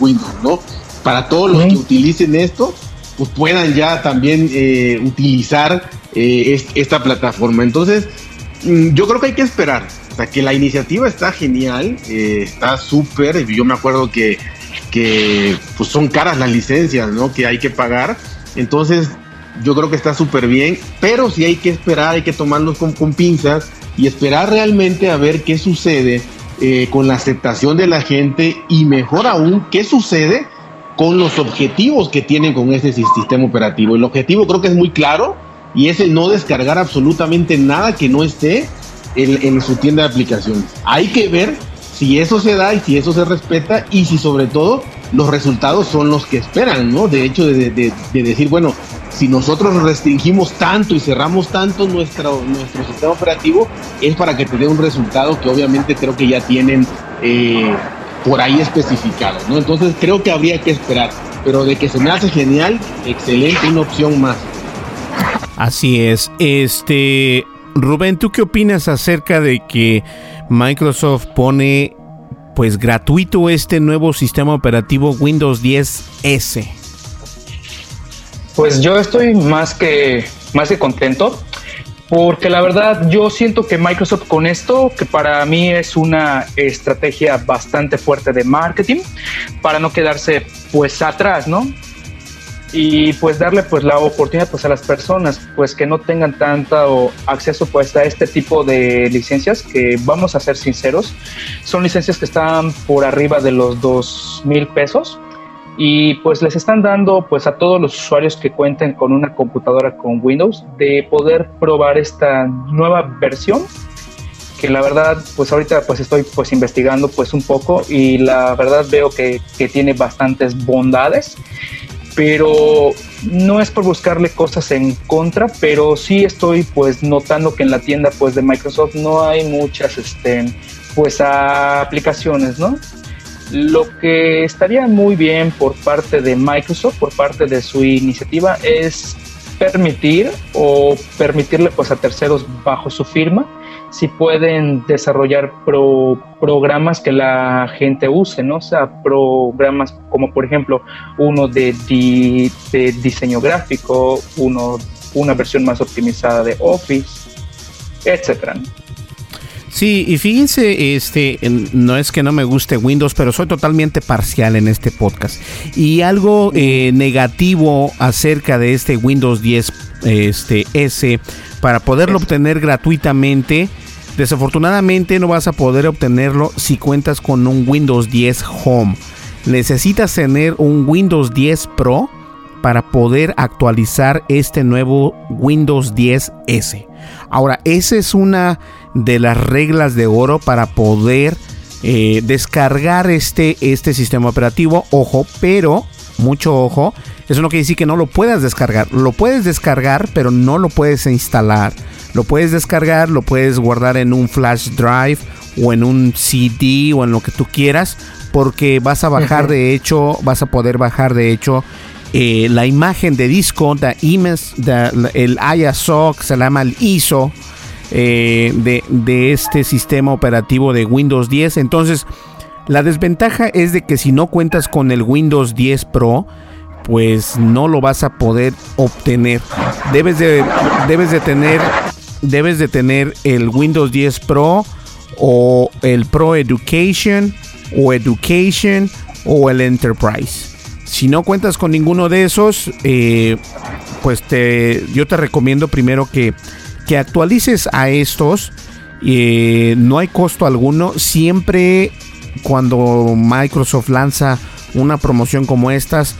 Windows, ¿no? Para todos los que utilicen esto, pues puedan ya también eh, utilizar eh, esta plataforma. Entonces, mm, yo creo que hay que esperar. O sea, que la iniciativa está genial, eh, está súper. Yo me acuerdo que, que pues son caras las licencias, ¿no? Que hay que pagar. Entonces, yo creo que está súper bien, pero sí hay que esperar, hay que tomarlos con, con pinzas y esperar realmente a ver qué sucede con la aceptación de la gente y mejor aún, qué sucede con los objetivos que tienen con ese sistema operativo. El objetivo creo que es muy claro y es el no descargar absolutamente nada que no esté en, su tienda de aplicaciones. Hay que ver si eso se da y si eso se respeta y si sobre todo los resultados son los que esperan, ¿no? De hecho, de, decir, bueno, si nosotros restringimos tanto y cerramos tanto nuestro, nuestro sistema operativo, es para que te dé un resultado que obviamente creo que ya tienen eh, por ahí especificado, ¿no? Entonces creo que habría que esperar, pero de que se me hace genial, excelente, una opción más. Así es. Este, Rubén, ¿tú qué opinas acerca de que Microsoft pone pues gratuito este nuevo sistema operativo Windows 10S? Pues yo estoy más que más que contento porque la verdad yo siento que Microsoft con esto, que para mí es una estrategia bastante fuerte de marketing, para no quedarse pues atrás, ¿no? Y pues darle pues la oportunidad pues a las personas pues que no tengan tanto acceso pues a este tipo de licencias que vamos a ser sinceros, son licencias que están por arriba de los dos mil pesos y pues les están dando pues a todos los usuarios que cuenten con una computadora con Windows de poder probar esta nueva versión que la verdad pues ahorita pues estoy pues investigando pues un poco y la verdad veo que, que tiene bastantes bondades pero no es por buscarle cosas en contra, pero sí estoy pues notando que en la tienda pues de Microsoft no hay muchas este pues aplicaciones, ¿no? Lo que estaría muy bien por parte de Microsoft, por parte de su iniciativa, es permitir o permitirle pues a terceros bajo su firma si pueden desarrollar programas que la gente use, ¿no? O sea, programas como por ejemplo uno de, de diseño gráfico, uno, una versión más optimizada de Office, etcétera. Sí, y fíjense, este, no es que no me guste Windows, pero soy totalmente parcial en este podcast. Y algo eh, negativo acerca de este Windows 10 este, S, para poderlo obtener gratuitamente, desafortunadamente no vas a poder obtenerlo si cuentas con un Windows 10 Home. Necesitas tener un Windows 10 Pro para poder actualizar este nuevo Windows 10 S. Ahora, esa es una de las reglas de oro para poder eh, descargar este, este sistema operativo. Ojo, pero, mucho ojo, eso no quiere decir que no lo puedas descargar. Lo puedes descargar, pero no lo puedes instalar. Lo puedes descargar, lo puedes guardar en un flash drive o en un CD o en lo que tú quieras, porque vas a bajar de hecho, vas a poder bajar de hecho eh, la imagen de disco, el ISO, se llama el ISO eh, de, de este sistema operativo de Windows 10. Entonces, la desventaja es de que si no cuentas con el Windows 10 Pro, pues no lo vas a poder obtener. Debes de, debes de tener debes de tener el Windows 10 Pro o el Pro Education o Education o el Enterprise. Si no cuentas con ninguno de esos, eh, pues te, yo te recomiendo primero que, que actualices a estos. Eh, no hay costo alguno. Siempre cuando Microsoft lanza una promoción como estas,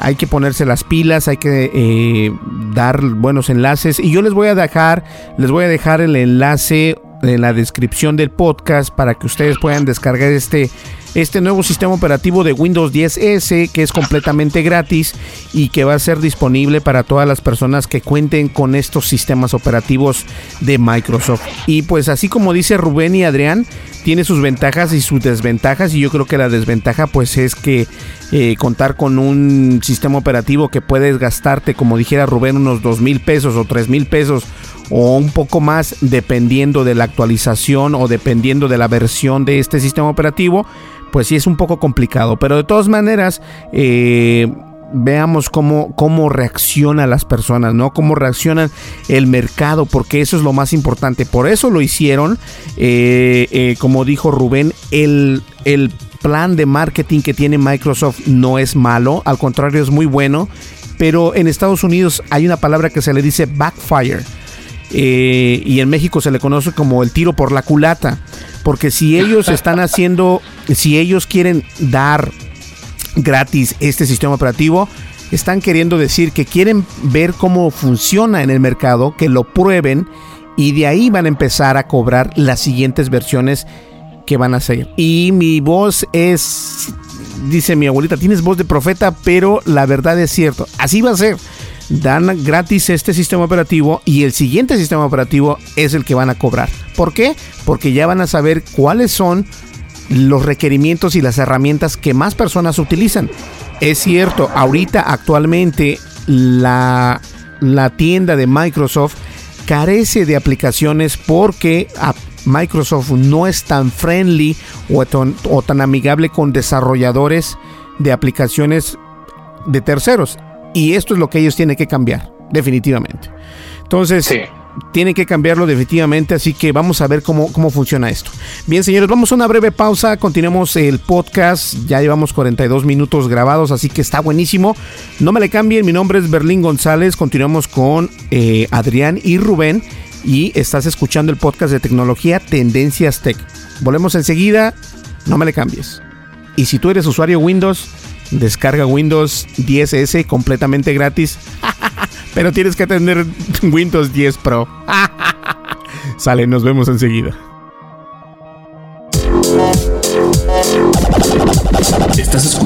hay que ponerse las pilas, hay que eh, dar buenos enlaces. Y yo les voy a dejar, les voy a dejar el enlace en la descripción del podcast para que ustedes puedan descargar este este nuevo sistema operativo de Windows 10S que es completamente gratis y que va a ser disponible para todas las personas que cuenten con estos sistemas operativos de Microsoft. Y pues así como dice Rubén y Adrián, tiene sus ventajas y sus desventajas y yo creo que la desventaja pues es que eh, contar con un sistema operativo que puedes gastarte como dijera Rubén unos dos mil pesos o tres mil pesos o un poco más dependiendo de la actualización o dependiendo de la versión de este sistema operativo, pues sí es un poco complicado. Pero de todas maneras, eh, veamos cómo, cómo reaccionan las personas, ¿no? Cómo reaccionan el mercado, porque eso es lo más importante. Por eso lo hicieron, eh, como dijo Rubén, el, el plan de marketing que tiene Microsoft no es malo, al contrario es muy bueno, pero en Estados Unidos hay una palabra que se le dice backfire eh, y en México se le conoce como el tiro por la culata, porque si ellos están haciendo, si ellos quieren dar gratis este sistema operativo, están queriendo decir que quieren ver cómo funciona en el mercado, que lo prueben y de ahí van a empezar a cobrar las siguientes versiones que van a hacer. Y mi voz es, dice mi abuelita, tienes voz de profeta, pero la verdad es cierto, así va a ser dan gratis este sistema operativo y el siguiente sistema operativo es el que van a cobrar. ¿Por qué? Porque ya van a saber cuáles son los requerimientos y las herramientas que más personas utilizan. Es cierto, ahorita actualmente la, la tienda de Microsoft carece de aplicaciones porque Microsoft no es tan friendly o o tan amigable con desarrolladores de aplicaciones de terceros. Y esto es lo que ellos tienen que cambiar, definitivamente. Entonces, tienen que cambiarlo definitivamente, así que vamos a ver cómo, cómo funciona esto. Bien, señores, vamos a una breve pausa, continuemos el podcast, ya llevamos 42 minutos grabados, así que está buenísimo. No me le cambien, mi nombre es Berlín González, continuamos con eh, Adrián y Rubén y estás escuchando el podcast de tecnología Tendencias Tech. Volvemos enseguida, no me le cambies. Y si tú eres usuario Windows, Descarga Windows 10S completamente gratis. Pero tienes que tener Windows 10 Pro. Sale, nos vemos enseguida. Estás escuchando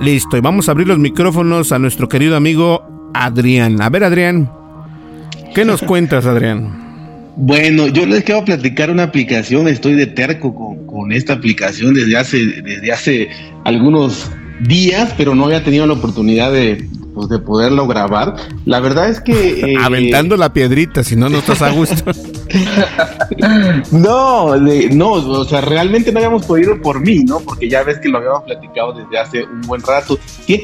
Listo, y vamos a abrir los micrófonos a nuestro querido amigo Adrián. A ver, Adrián, ¿qué nos cuentas, Adrián? Bueno, yo les quiero platicar una aplicación, estoy de terco con, esta aplicación desde hace, desde hace algunos días, pero no había tenido la oportunidad de, pues, de poderlo grabar. La verdad es que... Eh, Aventando la piedrita, si no, no estás a gusto. no, no, o sea, realmente no habíamos podido por mí, ¿no? Porque ya ves que lo habíamos platicado desde hace un buen rato.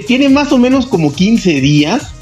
Tiene más o menos como 15 días.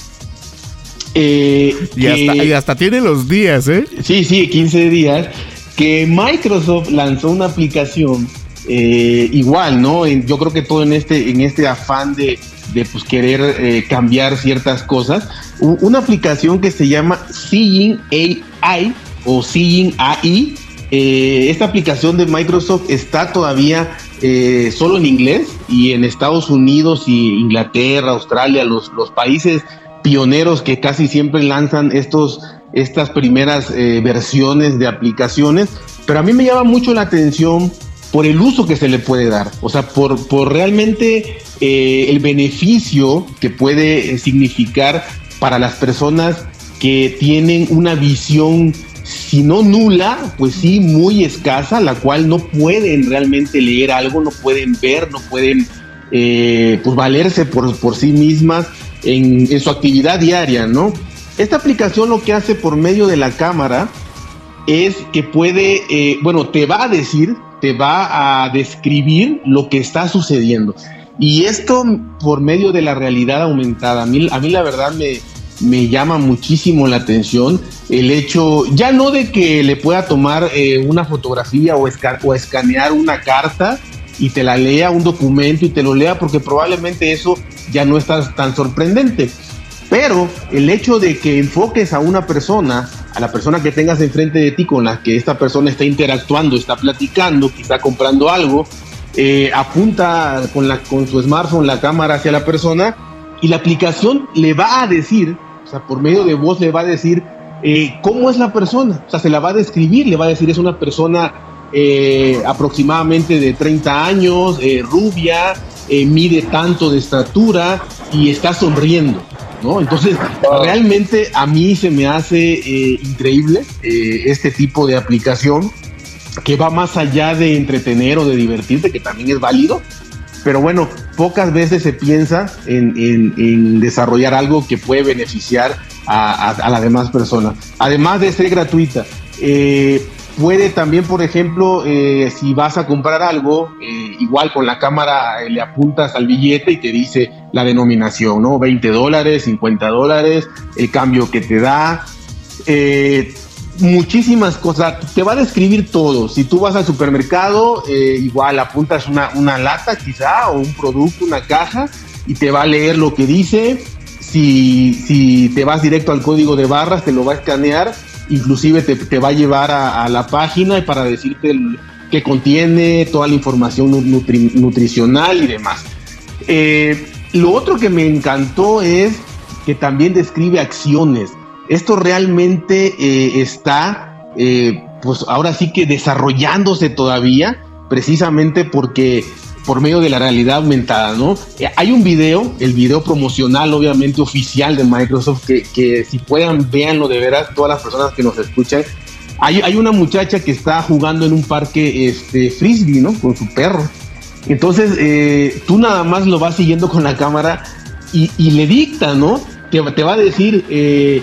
Eh, y, hasta, tiene los días, ¿eh? Sí, sí, 15 días. Que Microsoft lanzó una aplicación eh, igual, ¿no? yo creo que todo en este, en este afán de, de pues, querer eh, cambiar ciertas cosas. una aplicación que se llama Seeing AI o Seeing AI. Eh, esta aplicación de Microsoft está todavía eh, solo en inglés y en Estados Unidos y Inglaterra, Australia, los, los países pioneros que casi siempre lanzan estos, estas primeras versiones de aplicaciones. Pero a mí me llama mucho la atención por el uso que se le puede dar, o sea, por, por realmente eh, el beneficio que puede significar para las personas que tienen una visión, si no nula, pues sí muy escasa, la cual no pueden realmente leer algo, no pueden ver, no pueden eh, pues valerse por, por sí mismas en, en, su actividad diaria, ¿no? Esta aplicación lo que hace por medio de la cámara es que puede, eh, bueno, te va a decir te va a describir lo que está sucediendo. Y esto por medio de la realidad aumentada. A mí, la verdad me, me llama muchísimo la atención el hecho, ya no de que le pueda tomar eh, una fotografía o, o escanear una carta y te la lea un documento y te lo lea, porque probablemente eso ya no está tan sorprendente. Pero el hecho de que enfoques a una persona a la persona que tengas enfrente de ti con la que esta persona está interactuando, está platicando, está comprando algo, eh, apunta con, la, con su smartphone la cámara hacia la persona y la aplicación le va a decir, o sea, por medio de voz le va a decir eh, cómo es la persona, o sea, se la va a describir, le va a decir es una persona eh, aproximadamente de 30 años, rubia, mide tanto de estatura y está sonriendo. Entonces, realmente a mí se me hace eh, increíble eh, este tipo de aplicación que va más allá de entretener o de divertirte, que también es válido. Pero bueno, pocas veces se piensa en, desarrollar algo que puede beneficiar a, las demás personas. Además de ser gratuita, eh, Puede también, por ejemplo, eh, si vas a comprar algo, eh, igual con la cámara eh, le apuntas al billete y te dice la denominación, ¿no? 20 dólares, 50 dólares, el cambio que te da, muchísimas cosas. Te va a describir todo. Si tú vas al supermercado, igual apuntas una, una lata quizá o un producto, una caja, y te va a leer lo que dice. Si, si te vas directo al código de barras, te lo va a escanear inclusive te, va a llevar a, la página para decirte que contiene toda la información nutricional y demás. Eh, lo otro que me encantó es que también describe acciones. Esto realmente eh, está, eh, pues ahora sí que desarrollándose todavía, precisamente porque por medio de la realidad aumentada, ¿no? Eh, hay un video, el video promocional, obviamente oficial de Microsoft, que, si puedan, véanlo de veras, todas las personas que nos escuchan. Hay, hay, una muchacha que está jugando en un parque este, frisbee, ¿no? Con su perro. Entonces, eh, tú nada más lo vas siguiendo con la cámara y, le dicta, ¿no? Te, te va a decir, eh,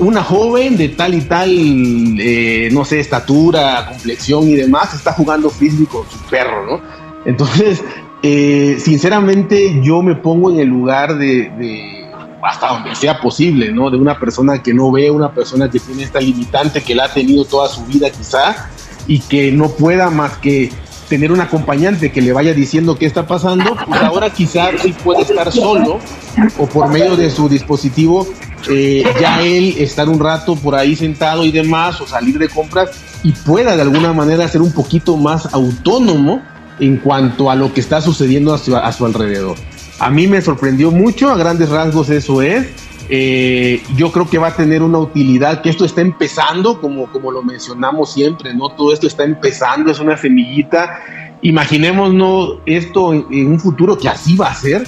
una joven de tal y tal, no sé, estatura, complexión y demás, está jugando frisbee con su perro, ¿no? Entonces, eh, sinceramente, yo me pongo en el lugar de, hasta donde sea posible, ¿no? De una persona que no ve, una persona que tiene esta limitante, que la ha tenido toda su vida quizá, y que no pueda más que tener un acompañante que le vaya diciendo qué está pasando, pues ahora quizá sí puede estar solo o por medio de su dispositivo, eh, ya él estar un rato por ahí sentado y demás, o salir de compras y pueda de alguna manera ser un poquito más autónomo en cuanto a lo que está sucediendo a su, alrededor. A mí me sorprendió mucho, a grandes rasgos eso es. eh, yo creo que va a tener una utilidad, que esto está empezando, como, como lo mencionamos siempre, ¿no? Todo esto está empezando, es una semillita. Imaginémonos esto en, un futuro que así va a ser,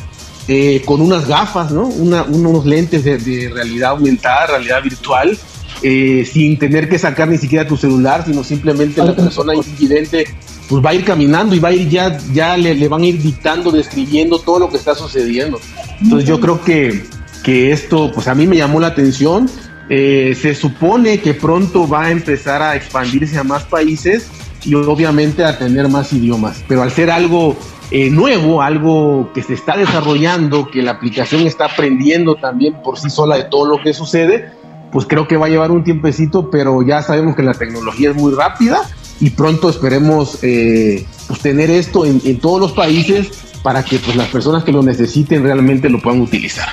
eh, con unas gafas, ¿no? unos lentes de, realidad aumentada, realidad virtual, eh, sin tener que sacar ni siquiera tu celular, sino simplemente la persona invidente pues va a ir caminando y va a ir ya, ya le, van a ir dictando, describiendo todo lo que está sucediendo. Entonces yo creo que que esto, pues a mí me llamó la atención. Eh, se supone que pronto va a empezar a expandirse a más países y obviamente a tener más idiomas. Pero al ser algo eh, nuevo, algo que se está desarrollando, que la aplicación está aprendiendo también por sí sola de todo lo que sucede, pues creo que va a llevar un tiempecito, pero ya sabemos que la tecnología es muy rápida y pronto esperemos eh, pues tener esto en, todos los países para que pues, las personas que lo necesiten realmente lo puedan utilizar.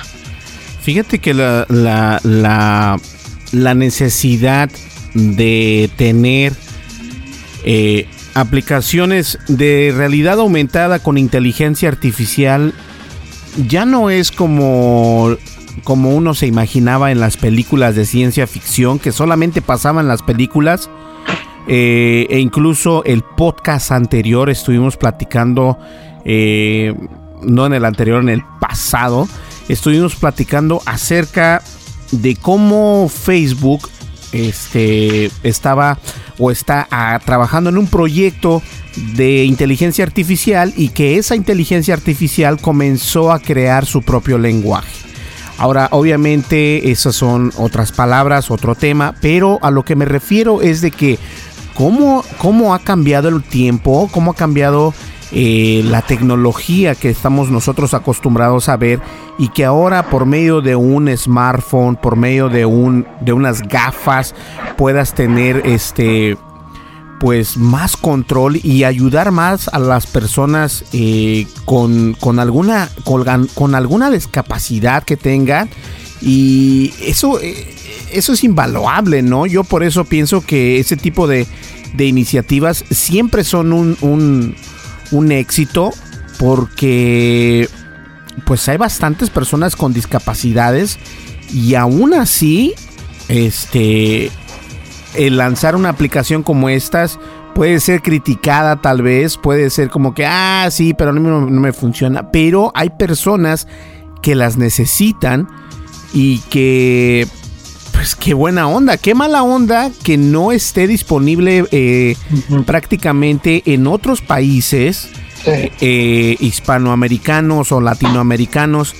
Fíjate que la, la, la, necesidad de tener eh, aplicaciones de realidad aumentada con inteligencia artificial ya no es como como uno se imaginaba en las películas de ciencia ficción que solamente pasaban las películas eh, e incluso el podcast anterior estuvimos platicando eh, no en el anterior en el pasado estuvimos platicando acerca de cómo Facebook este, estaba o está ah, trabajando en un proyecto de inteligencia artificial y que esa inteligencia artificial comenzó a crear su propio lenguaje. Ahora, obviamente, esas son otras palabras, otro tema, pero a lo que me refiero es de que cómo, cómo ha cambiado el tiempo, cómo ha cambiado eh, la tecnología que estamos nosotros acostumbrados a ver y que ahora por medio de un smartphone, por medio de un de unas gafas puedas tener este pues más control y ayudar más a las personas eh, con, alguna con, alguna discapacidad que tengan y eso eh, eso es invaluable no yo por eso pienso que ese tipo de, de iniciativas siempre son un un éxito porque pues hay bastantes personas con discapacidades y aún así este el lanzar una aplicación como estas puede ser criticada tal vez, puede ser como que, ah, sí, pero no, no, me funciona. Pero hay personas que las necesitan y que, pues qué buena onda, qué mala onda que no esté disponible eh, prácticamente en otros países eh, hispanoamericanos o latinoamericanos,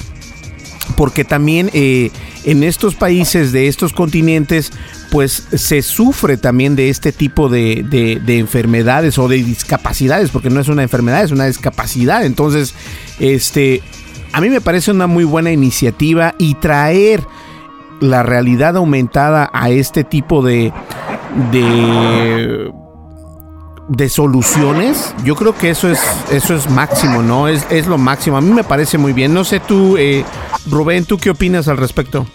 porque también eh, en estos países de estos continentes, pues se sufre también de este tipo de, enfermedades o de discapacidades, porque no es una enfermedad, es una discapacidad. Entonces, este, a mí me parece una muy buena iniciativa y traer la realidad aumentada a este tipo de, de de soluciones, yo creo que eso es, eso es máximo, ¿no? Es, es lo máximo. A mí me parece muy bien. No sé tú, eh, Rubén, ¿tú qué opinas al respecto?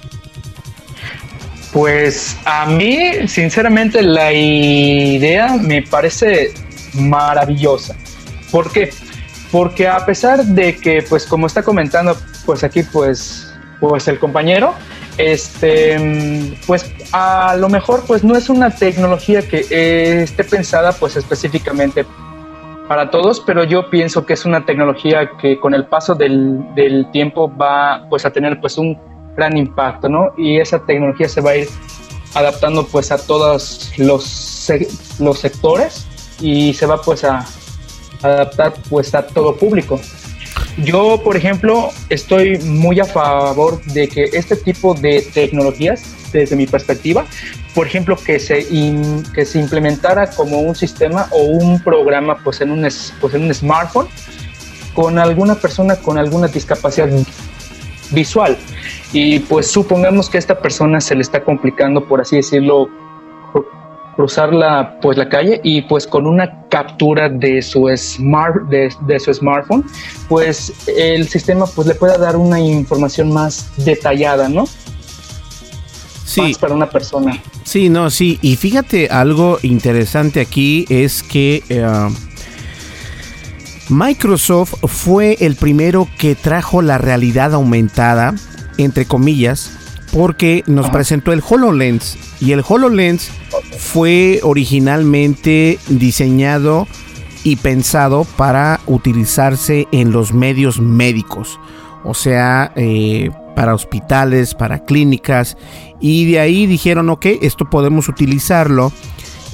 Pues a mí, sinceramente, la idea me parece maravillosa. ¿Por qué? Porque a pesar de que, pues como está comentando, pues aquí, pues, pues el compañero, este, pues a lo mejor pues no es una tecnología que eh, esté pensada pues específicamente para todos, pero yo pienso que es una tecnología que con el paso del, tiempo va pues a tener pues un gran impacto, ¿no? Y esa tecnología se va a ir adaptando pues a todos los, los sectores y se va pues a adaptar pues a todo público. Yo, por ejemplo, estoy muy a favor de que este tipo de tecnologías, desde mi perspectiva, por ejemplo, que se, que se implementara como un sistema o un programa pues en, un, pues en un smartphone con alguna persona con alguna discapacidad visual. Y pues supongamos que a esta persona se le está complicando, por así decirlo, cruzar la, pues, la calle y pues con una captura de su, smart, de, su smartphone, pues el sistema pues le pueda dar una información más detallada, ¿no? Sí. Más para una persona. Sí, no, sí. Y fíjate, algo interesante aquí es que eh, Microsoft fue el primero que trajo la realidad aumentada, entre comillas, porque nos presentó el HoloLens y el HoloLens fue originalmente diseñado y pensado para utilizarse en los medios médicos, o sea, eh, para hospitales, para clínicas, y de ahí dijeron, ok, esto podemos utilizarlo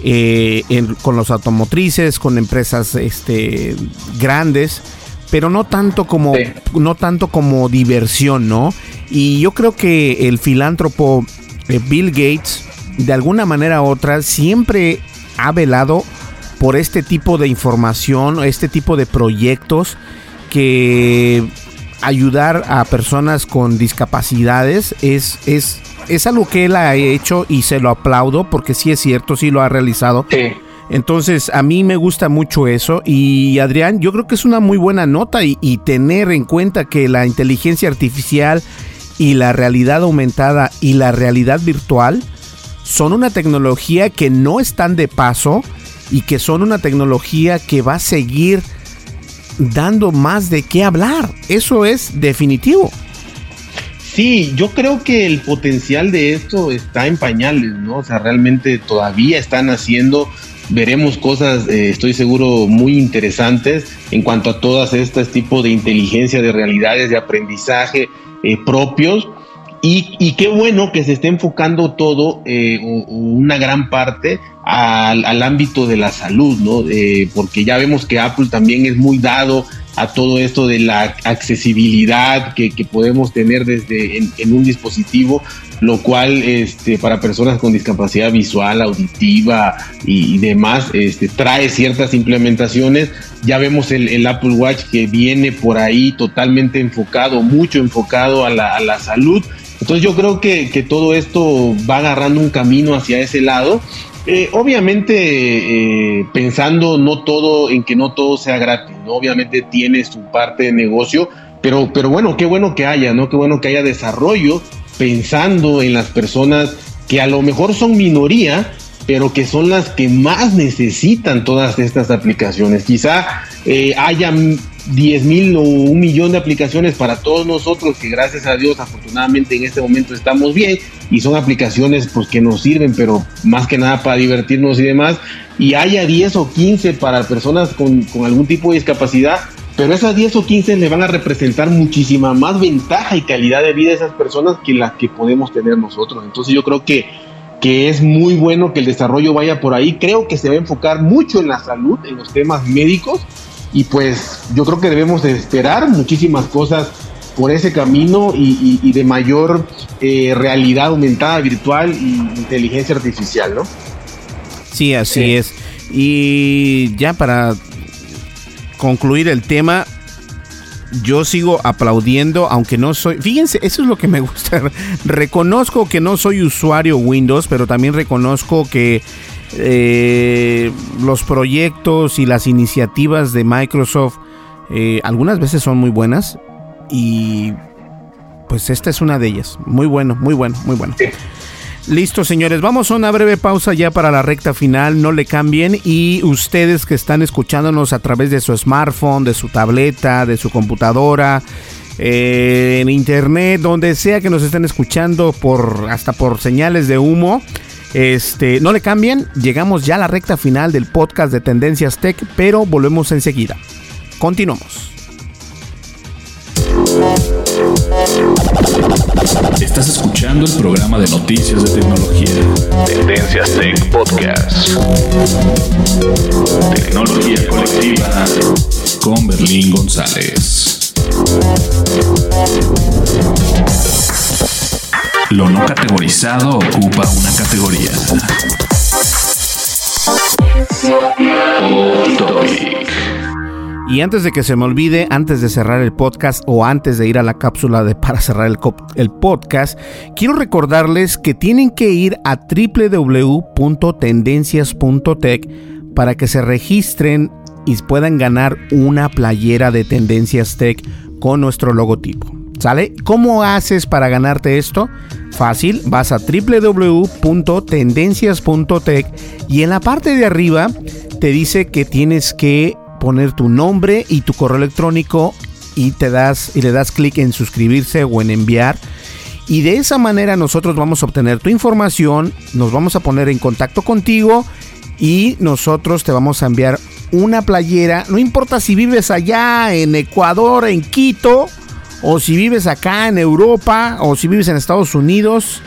eh, con los automotrices, con empresas este, grandes, pero no tanto como, no tanto como diversión, ¿no? Y yo creo que el filántropo eh, Bill Gates, de alguna manera u otra, siempre ha velado por este tipo de información, este tipo de proyectos que ayudar a personas con discapacidades es, es, es algo que él ha hecho y se lo aplaudo porque sí es cierto, sí lo ha realizado. Entonces, a mí me gusta mucho eso y Adrián, yo creo que es una muy buena nota y, tener en cuenta que la inteligencia artificial y la realidad aumentada y la realidad virtual son una tecnología que no están de paso y que son una tecnología que va a seguir dando más de qué hablar. Eso es definitivo. Sí, yo creo que el potencial de esto está en pañales, ¿no? O sea, realmente todavía están haciendo, veremos cosas, eh, estoy seguro, muy interesantes en cuanto a todas estas tipos de inteligencia, de realidades, de aprendizaje eh, propios. Y, qué bueno que se esté enfocando todo, eh, o, una gran parte, al, ámbito de la salud, ¿no? porque ya vemos que Apple también es muy dado a todo esto de la accesibilidad que, podemos tener desde en, un dispositivo, lo cual este, para personas con discapacidad visual, auditiva y, demás, este, trae ciertas implementaciones. Ya vemos el, Apple Watch que viene por ahí totalmente enfocado, mucho enfocado a la, a la salud. Entonces yo creo que, que todo esto va agarrando un camino hacia ese lado eh, obviamente, eh, pensando no todo en que no todo sea gratis, ¿no? obviamente tiene su parte de negocio, pero, pero bueno, qué bueno que haya, ¿no? Qué bueno que haya desarrollo pensando en las personas que a lo mejor son minoría, pero que son las que más necesitan todas estas aplicaciones. Quizá eh, haya 10 mil o un millón de aplicaciones para todos nosotros que gracias a Dios afortunadamente en este momento estamos bien y son aplicaciones pues que nos sirven pero más que nada para divertirnos y demás y haya 10 o 15 para personas con, con algún tipo de discapacidad pero esas 10 o 15 le van a representar muchísima más ventaja y calidad de vida a esas personas que las que podemos tener nosotros entonces yo creo que que es muy bueno que el desarrollo vaya por ahí. Creo que se va a enfocar mucho en la salud, en los temas médicos, y pues yo creo que debemos de esperar muchísimas cosas por ese camino y, de mayor eh, realidad aumentada, virtual y inteligencia artificial, ¿no? Sí, así es. Y ya para concluir el tema, yo sigo aplaudiendo, aunque no soy. Fíjense, eso es lo que me gusta. Reconozco que no soy usuario Windows, pero también reconozco que eh, los proyectos y las iniciativas de Microsoft eh, algunas veces son muy buenas y pues esta es una de ellas. Muy bueno, muy bueno, muy bueno. Listo, señores, vamos a una breve pausa ya para la recta final, no le cambien y ustedes que están escuchándonos a través de su smartphone, de su tableta, de su computadora, eh, en internet, donde sea que nos estén escuchando por hasta por señales de humo, este, no le cambien, llegamos ya a la recta final del podcast de Tendencias Tech, pero volvemos enseguida. Continuamos. Estás escuchando el programa de noticias de tecnología. Tendencias Tech Podcast. Tecnología colectiva con Berlín González. Lo no categorizado ocupa una categoría. Y antes de que se me olvide, antes de cerrar el podcast o antes de ir a la cápsula de para cerrar el, el podcast, quiero recordarles que tienen que ir a www.tendencias.tech para que se registren y puedan ganar una playera de Tendencias Tech con nuestro logotipo. ¿Sale? ¿Cómo haces para ganarte esto? Fácil, vas a www.tendencias.tech y en la parte de arriba te dice que tienes que poner tu nombre y tu correo electrónico y te das y le das clic en suscribirse o en enviar y de esa manera nosotros vamos a obtener tu información, nos vamos a poner en contacto contigo y nosotros te vamos a enviar una playera, no importa si vives allá en Ecuador, en Quito, o si vives acá en Europa, o si vives en Estados Unidos,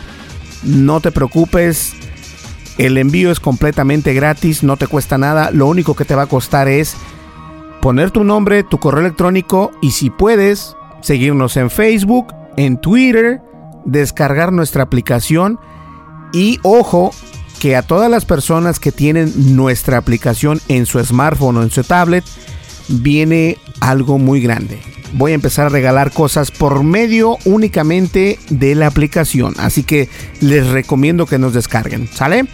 no te preocupes, el envío es completamente gratis, no te cuesta nada, lo único que te va a costar es poner tu nombre, tu correo electrónico y si puedes, seguirnos en Facebook, en Twitter, descargar nuestra aplicación. Y ojo, que a todas las personas que tienen nuestra aplicación en su smartphone o en su tablet, viene algo muy grande. Voy a empezar a regalar cosas por medio únicamente de la aplicación. Así que les recomiendo que nos descarguen. ¿Sale?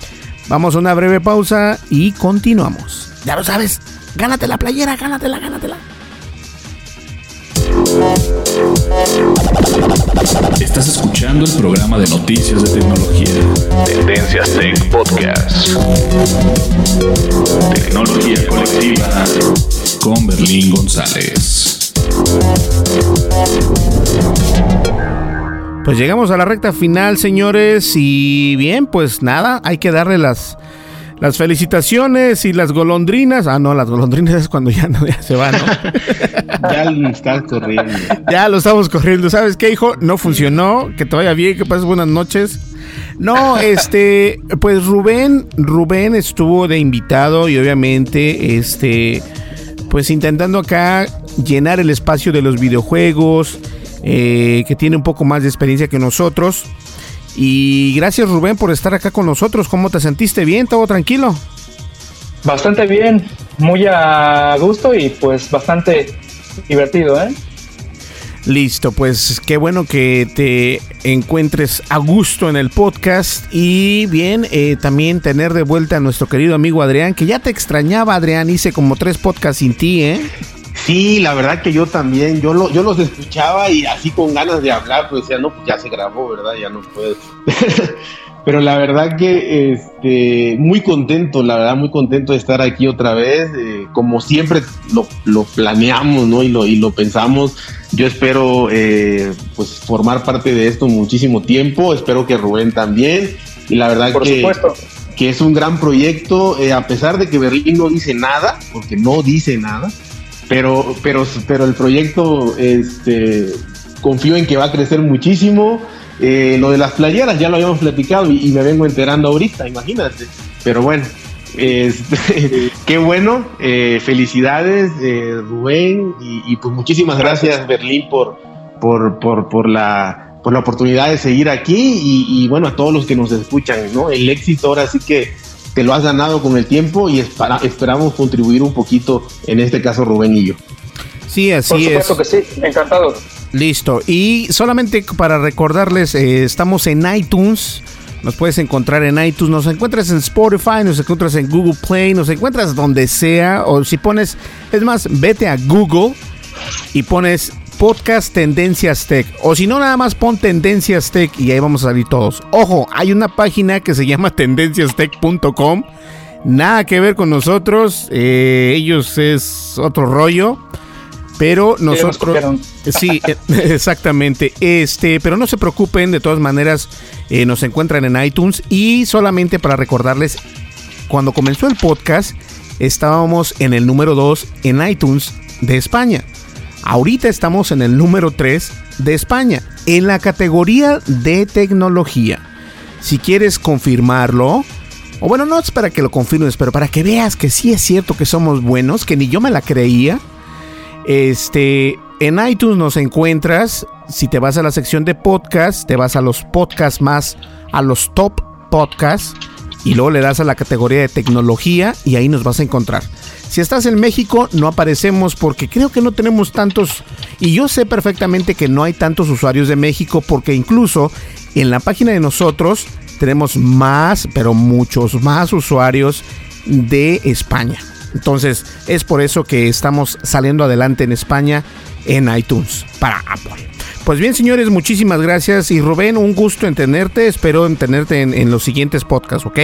Vamos a una breve pausa y continuamos. Ya lo sabes, gánate la playera, gánatela, gánatela. Estás escuchando el programa de noticias de tecnología. Tendencias Tech Podcast. Tecnología colectiva con Berlín González. Pues llegamos a la recta final, señores, y bien, pues nada, hay que darle las las felicitaciones y las golondrinas. Ah, no, las golondrinas es cuando ya no se van, ¿no? ya lo estás corriendo. Ya lo estamos corriendo. ¿Sabes qué, hijo? No funcionó. Que te vaya bien, que pases buenas noches. No, este, pues Rubén, Rubén estuvo de invitado y obviamente, este, pues intentando acá llenar el espacio de los videojuegos, eh, que tiene un poco más de experiencia que nosotros. Y gracias Rubén por estar acá con nosotros. ¿Cómo te sentiste? ¿Bien? ¿Todo tranquilo? Bastante bien, muy a gusto y pues bastante divertido, ¿eh? Listo, pues qué bueno que te encuentres a gusto en el podcast y bien, eh, también tener de vuelta a nuestro querido amigo Adrián, que ya te extrañaba Adrián, hice como tres podcasts sin ti, ¿eh? Sí, la verdad que yo también, yo, lo, yo los escuchaba y así con ganas de hablar, pues decía, no, pues ya se grabó, ¿verdad? Ya no puedo. Pero la verdad que este, muy contento, la verdad, muy contento de estar aquí otra vez. Eh, como siempre lo, planeamos, ¿no? Y lo, y lo pensamos. Yo espero eh, pues formar parte de esto muchísimo tiempo. Espero que Rubén también. Y la verdad que, que es un gran proyecto, eh, a pesar de que Berlín no dice nada, porque no dice nada pero, pero, pero el proyecto, este, confío en que va a crecer muchísimo. Eh, lo de las playeras ya lo habíamos platicado y, me vengo enterando ahorita, imagínate. Pero bueno, este, qué bueno. Eh, felicidades, eh, Rubén, y, pues muchísimas gracias, Berlín, por, por, por, por, la, por la oportunidad de seguir aquí y, y, bueno, a todos los que nos escuchan, ¿no? El éxito ahora sí que te lo has ganado con el tiempo y esperamos contribuir un poquito, en este caso Rubén y yo. Sí, así Por supuesto que sí, encantado. Listo. Y solamente para recordarles, eh, estamos en iTunes. Nos puedes encontrar en iTunes, nos encuentras en Spotify, nos encuentras en Google Play, nos encuentras donde sea. O si pones, es más, vete a Google y pones podcast Tendencias Tech. O si no, nada más pon Tendencias Tech y ahí vamos a salir todos. Ojo, hay una página que se llama tendenciastech.com. Nada que ver con nosotros. Eh, ellos es otro rollo. Pero nosotros. Sí, eh, exactamente. Este, pero no se preocupen, de todas maneras, eh, nos encuentran en iTunes. Y solamente para recordarles, cuando comenzó el podcast, estábamos en el número 2 en iTunes de España. Ahorita estamos en el número 3 de España, en la categoría de tecnología. Si quieres confirmarlo, o bueno, no es para que lo confirmes, pero para que veas que sí es cierto que somos buenos, que ni yo me la creía. Este, en iTunes nos encuentras, si te vas a la sección de podcast, te vas a los podcasts más, a los top podcasts, y luego le das a la categoría de tecnología y ahí nos vas a encontrar. Si estás en México, no aparecemos porque creo que no tenemos tantos, y yo sé perfectamente que no hay tantos usuarios de México porque incluso en la página de nosotros tenemos más, pero muchos más usuarios de España. Entonces es por eso que estamos saliendo adelante en España en iTunes para Apple. Pues bien, señores, muchísimas gracias. Y Rubén, un gusto en tenerte. Espero en tenerte en, los siguientes podcasts, ¿ok?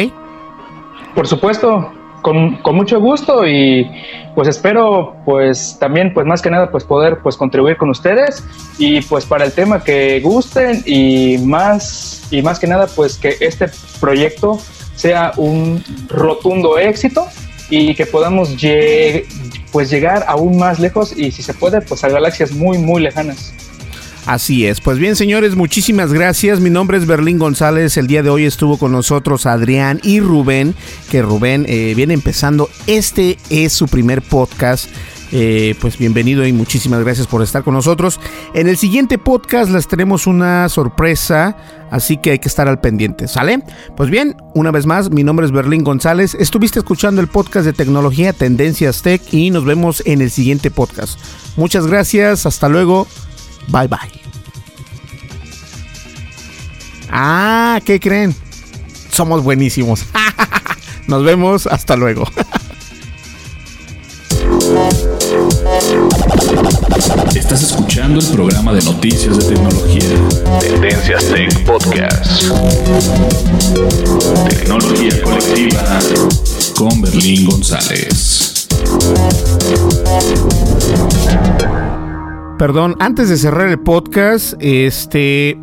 Por supuesto, con, con, mucho gusto y pues espero pues también pues más que nada pues poder pues contribuir con ustedes y pues para el tema que gusten y más y más que nada pues que este proyecto sea un rotundo éxito y que podamos pues llegar aún más lejos y si se puede pues a galaxias muy muy lejanas. Así es. Pues bien, señores, muchísimas gracias. Mi nombre es Berlín González. El día de hoy estuvo con nosotros Adrián y Rubén, que Rubén eh, viene empezando. Este es su primer podcast. Eh, pues bienvenido y muchísimas gracias por estar con nosotros. En el siguiente podcast les tenemos una sorpresa, así que hay que estar al pendiente, ¿sale? Pues bien, una vez más, mi nombre es Berlín González. Estuviste escuchando el podcast de tecnología Tendencias Tech y nos vemos en el siguiente podcast. Muchas gracias, hasta luego. Bye bye. Ah, ¿qué creen? Somos buenísimos. Nos vemos, hasta luego. Estás escuchando el programa de noticias de tecnología. Tendencias Tech Podcast. Tecnología colectiva con Berlín González. Perdón, antes de cerrar el podcast, este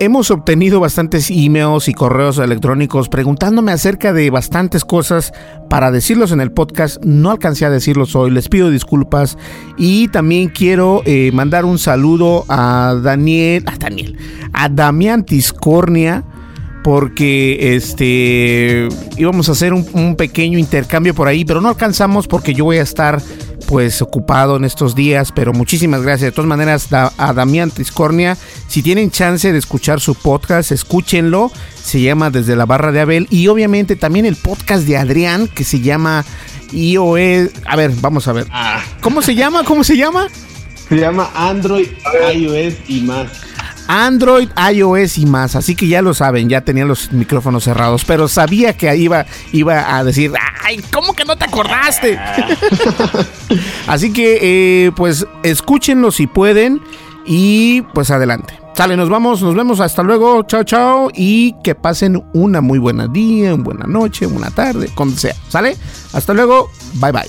hemos obtenido bastantes emails y correos electrónicos preguntándome acerca de bastantes cosas para decirlos en el podcast. No alcancé a decirlos hoy, les pido disculpas. Y también quiero eh, mandar un saludo a Daniel, a Daniel, a Damián Tiscornia porque este íbamos a hacer un, un, pequeño intercambio por ahí, pero no alcanzamos porque yo voy a estar pues ocupado en estos días, pero muchísimas gracias. De todas maneras, a Damián Triscornia, si tienen chance de escuchar su podcast, escúchenlo. Se llama Desde la Barra de Abel. Y obviamente también el podcast de Adrián, que se llama iOS. A ver, vamos a ver. Ah. ¿Cómo se llama? ¿Cómo se llama? Se llama Android, iOS y más. Android, iOS y más. Así que ya lo saben, ya tenía los micrófonos cerrados, pero sabía que iba, iba a decir, ay, ¿cómo que no te acordaste? Así que, eh, pues, escúchenlo si pueden y pues adelante. Sale, nos vamos, nos vemos, hasta luego, chao, chao, y que pasen una muy buena día, una buena noche, una tarde, cuando sea. ¿Sale? Hasta luego, bye bye.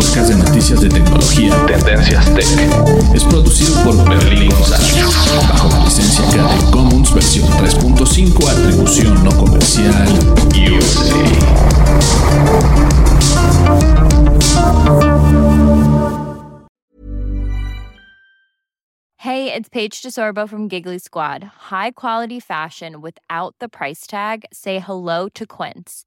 Podcast de noticias de tecnología Tendencias Tech. Es producido por Berlín González, bajo la licencia Creative Commons versión 3.5, atribución no comercial, USA. Hey, it's Paige DeSorbo from Giggly Squad. High quality fashion without the price tag. Say hello to Quince.